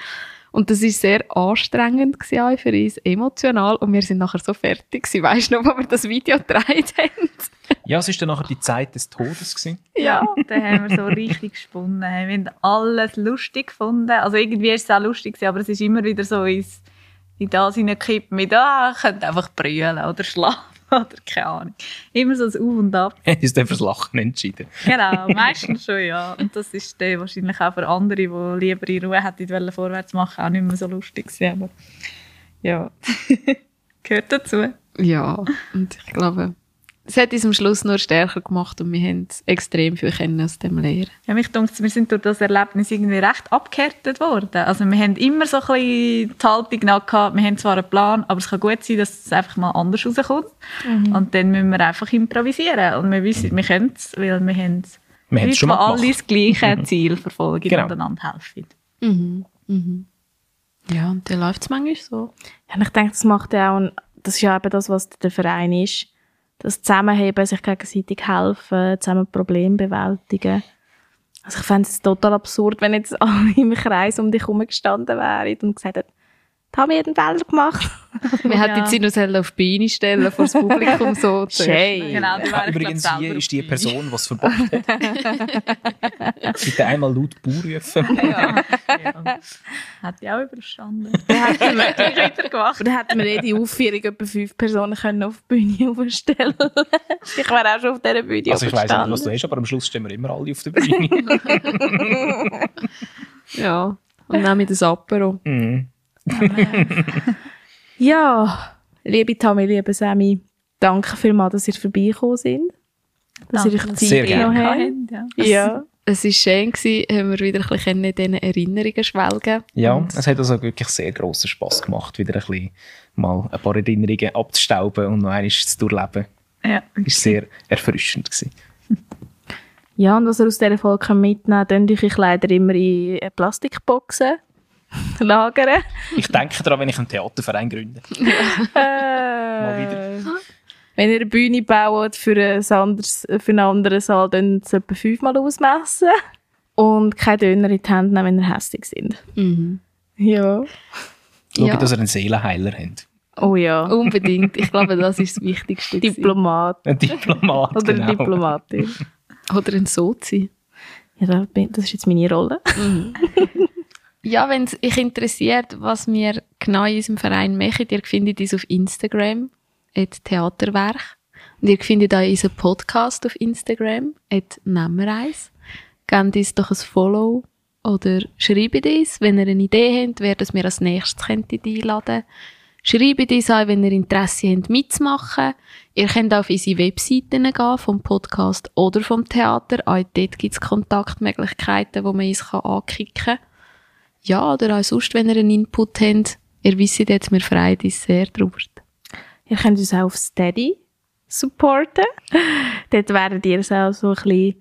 Und das ist sehr anstrengend gewesen für uns, emotional. Und wir sind nachher so fertig gewesen. Weißt du noch, wo wir das Video gedreht haben? Ja, es war dann nachher die Zeit des Todes. Gewesen. Ja, da haben wir so richtig gesponnen. Wir haben alles lustig gefunden. Also irgendwie ist es auch lustig, gewesen, aber es ist immer wieder so ins, in das hineingekippt mit, ah, ich könnte einfach brüllen oder schlafen oder keine Ahnung. Immer so das Auf und Ab. Uns dann fürs Lachen entschieden. Genau, meistens schon, ja. Und das ist dann wahrscheinlich auch für andere, die lieber in Ruhe hätten wollen, vorwärts machen, auch nicht mehr so lustig gewesen. Aber ja, gehört dazu. Ja, und ich glaube, es hat uns am Schluss nur stärker gemacht und wir haben extrem viel können aus dem lernen. Ja, mich dunkt, wir sind durch das Erlebnis irgendwie recht abgehärtet worden. Also wir haben immer so ein bisschen die Haltung gehabt, wir haben zwar einen Plan, aber es kann gut sein, dass es einfach mal anders rauskommt. Und dann müssen wir einfach improvisieren. Und wir wissen, wir können es, weil wir haben Wir haben es schon mal alle gemacht. das gleiche Ziel verfolgen Genau. und einander helfen. Mhm. Mhm. Ja, und dann läuft es manchmal so. Ja, ich denke, das macht ja auch, ein- das ist ja eben das, was der Verein ist. Das Zusammenheben, sich gegenseitig helfen, zusammen Probleme bewältigen. Also ich fände es total absurd, wenn jetzt alle im Kreis um dich herum gestanden wären und gesagt hätten, haben wir einen Fehler gemacht. Wir hätten Ja. die selber auf die Beine stellen vor das Publikum so. Schön. Genau, Ja, übrigens, hier ist die Person, die es verbockt hat. Bitte einmal laut Bauer rufen. Ja, ja. Hat die auch überstanden. Hat die weiter gemacht. Aber dann hätten wir jede Aufführung etwa fünf Personen können auf die Bühne aufstellen Ich wäre auch schon auf dieser Bühne Also ich weiss nicht, was du hast, aber am Schluss stehen wir immer alle auf der Bühne. Ja. Und dann mit dem Apero. Mhm. Ja, liebe Tammy, liebe Sammy, danke vielmals, dass ihr vorbeigekommen sind. Dass ihr euch Danke, Zeit Sehr genommen habt. Ja. Ja. Es war schön, gewesen, haben wir wieder ein bisschen in diesen Erinnerungen schwelgen Ja, Und es hat also wirklich sehr grossen Spass gemacht, wieder ein bisschen mal ein paar Erinnerungen abzustauben und noch einmal zu durchleben. Ja, Es war sehr erfrischend. Gewesen. Ja, und was ihr aus dieser Folge mitnehmen könnt, euch leider immer in Plastikboxen lagern. Ich denke daran, wenn ich einen Theaterverein gründe. Mal wieder. Wenn ihr eine Bühne baut für, ein anderes, für einen anderen Saal, dann es etwa fünfmal ausmessen. Und keine Döner in die Hand nehmen, wenn ihr hässlich sind. Mhm. Ja. Schaut, Ja. dass ihr einen Seelenheiler habt. Oh ja. Unbedingt. Ich glaube, das ist das Wichtigste. Diplomat. Ein Diplomat, Oder genau. eine Diplomatin. Oder ein Sozi. Ja, das ist jetzt meine Rolle. Ja, wenn es euch interessiert, was wir genau in unserem Verein machen, ihr findet uns auf Instagram, at Theaterwerk. Und ihr findet auch unseren Podcast auf Instagram, at Nemmereis. Gebt uns doch ein Follow oder schreibt uns, wenn ihr eine Idee habt, wer das wir als nächstes einladen Schreibt uns auch, wenn ihr Interesse habt, mitzumachen. Ihr könnt auf unsere Webseiten gehen, vom Podcast oder vom Theater. Auch dort gibt es Kontaktmöglichkeiten, wo man uns ankicken kann. Ja, oder auch sonst, wenn ihr einen Input habt. Ihr wisst jetzt, wir freuen uns sehr darüber. Ihr könnt uns auch auf Steady supporten. Dort werdet ihr auch so ein bisschen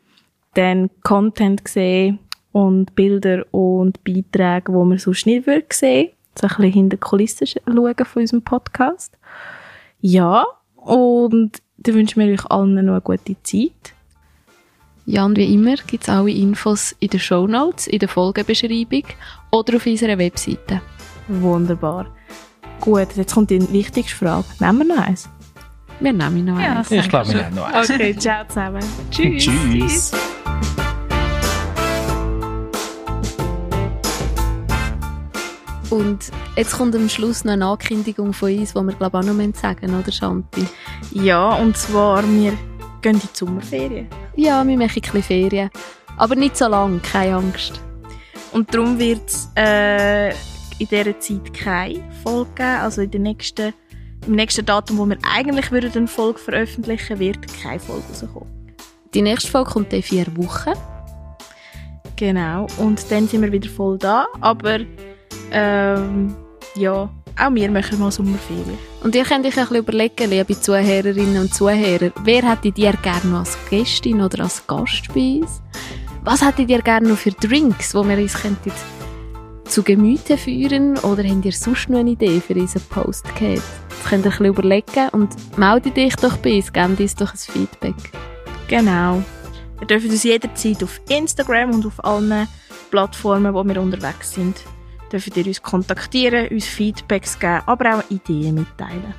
den Content sehen und Bilder und Beiträge, die wir sonst nicht würden sehen So ein bisschen hinter die Kulissen sch- schauen von unserem Podcast. Ja, und dann wünschen wir euch allen noch eine gute Zeit. Ja, und wie immer gibt es alle Infos in den Shownotes, in der Folgenbeschreibung oder auf unserer Webseite. Wunderbar. Gut, jetzt kommt die wichtigste Frage. Nehmen wir noch eins? Wir nehmen noch Ja, eins. Ich glaube, wir haben noch eins. Okay, ciao zusammen. Tschüss. Tschüss. Und jetzt kommt am Schluss noch eine Ankündigung von uns, die wir glaube ich auch noch sagen müssen, oder Shanti? Ja, und zwar, wir gehen in die Sommerferien. Ja, wir machen ein bisschen Ferien. Aber nicht so lang, keine Angst. Und darum wird es äh, in dieser Zeit keine Folge geben. Also in der nächsten, im nächsten Datum, wo wir eigentlich würden eine Folge veröffentlichen, wird keine Folge rauskommen. Die nächste Folge kommt in vier Wochen. Genau. Und dann sind wir wieder voll da. Aber ähm, ja, auch wir machen mal Sommerferien. Und ihr könnt euch ein bisschen überlegen, liebe Zuhörerinnen und Zuhörer, wer hättet ihr gerne als Gästin oder als Gast bei uns? Was hättet ihr gerne noch für Drinks, die wir uns könnten zu Gemüte führen? Oder habt ihr sonst noch eine Idee für unseren Post gehabt? Das könnt ihr ein überlegen und meldet euch doch bei uns, gebt uns doch ein Feedback. Genau. Ihr dürft uns jederzeit auf Instagram und auf allen Plattformen, wo wir unterwegs sind, dürft ihr uns kontaktieren, uns Feedbacks geben, aber auch Ideen mitteilen.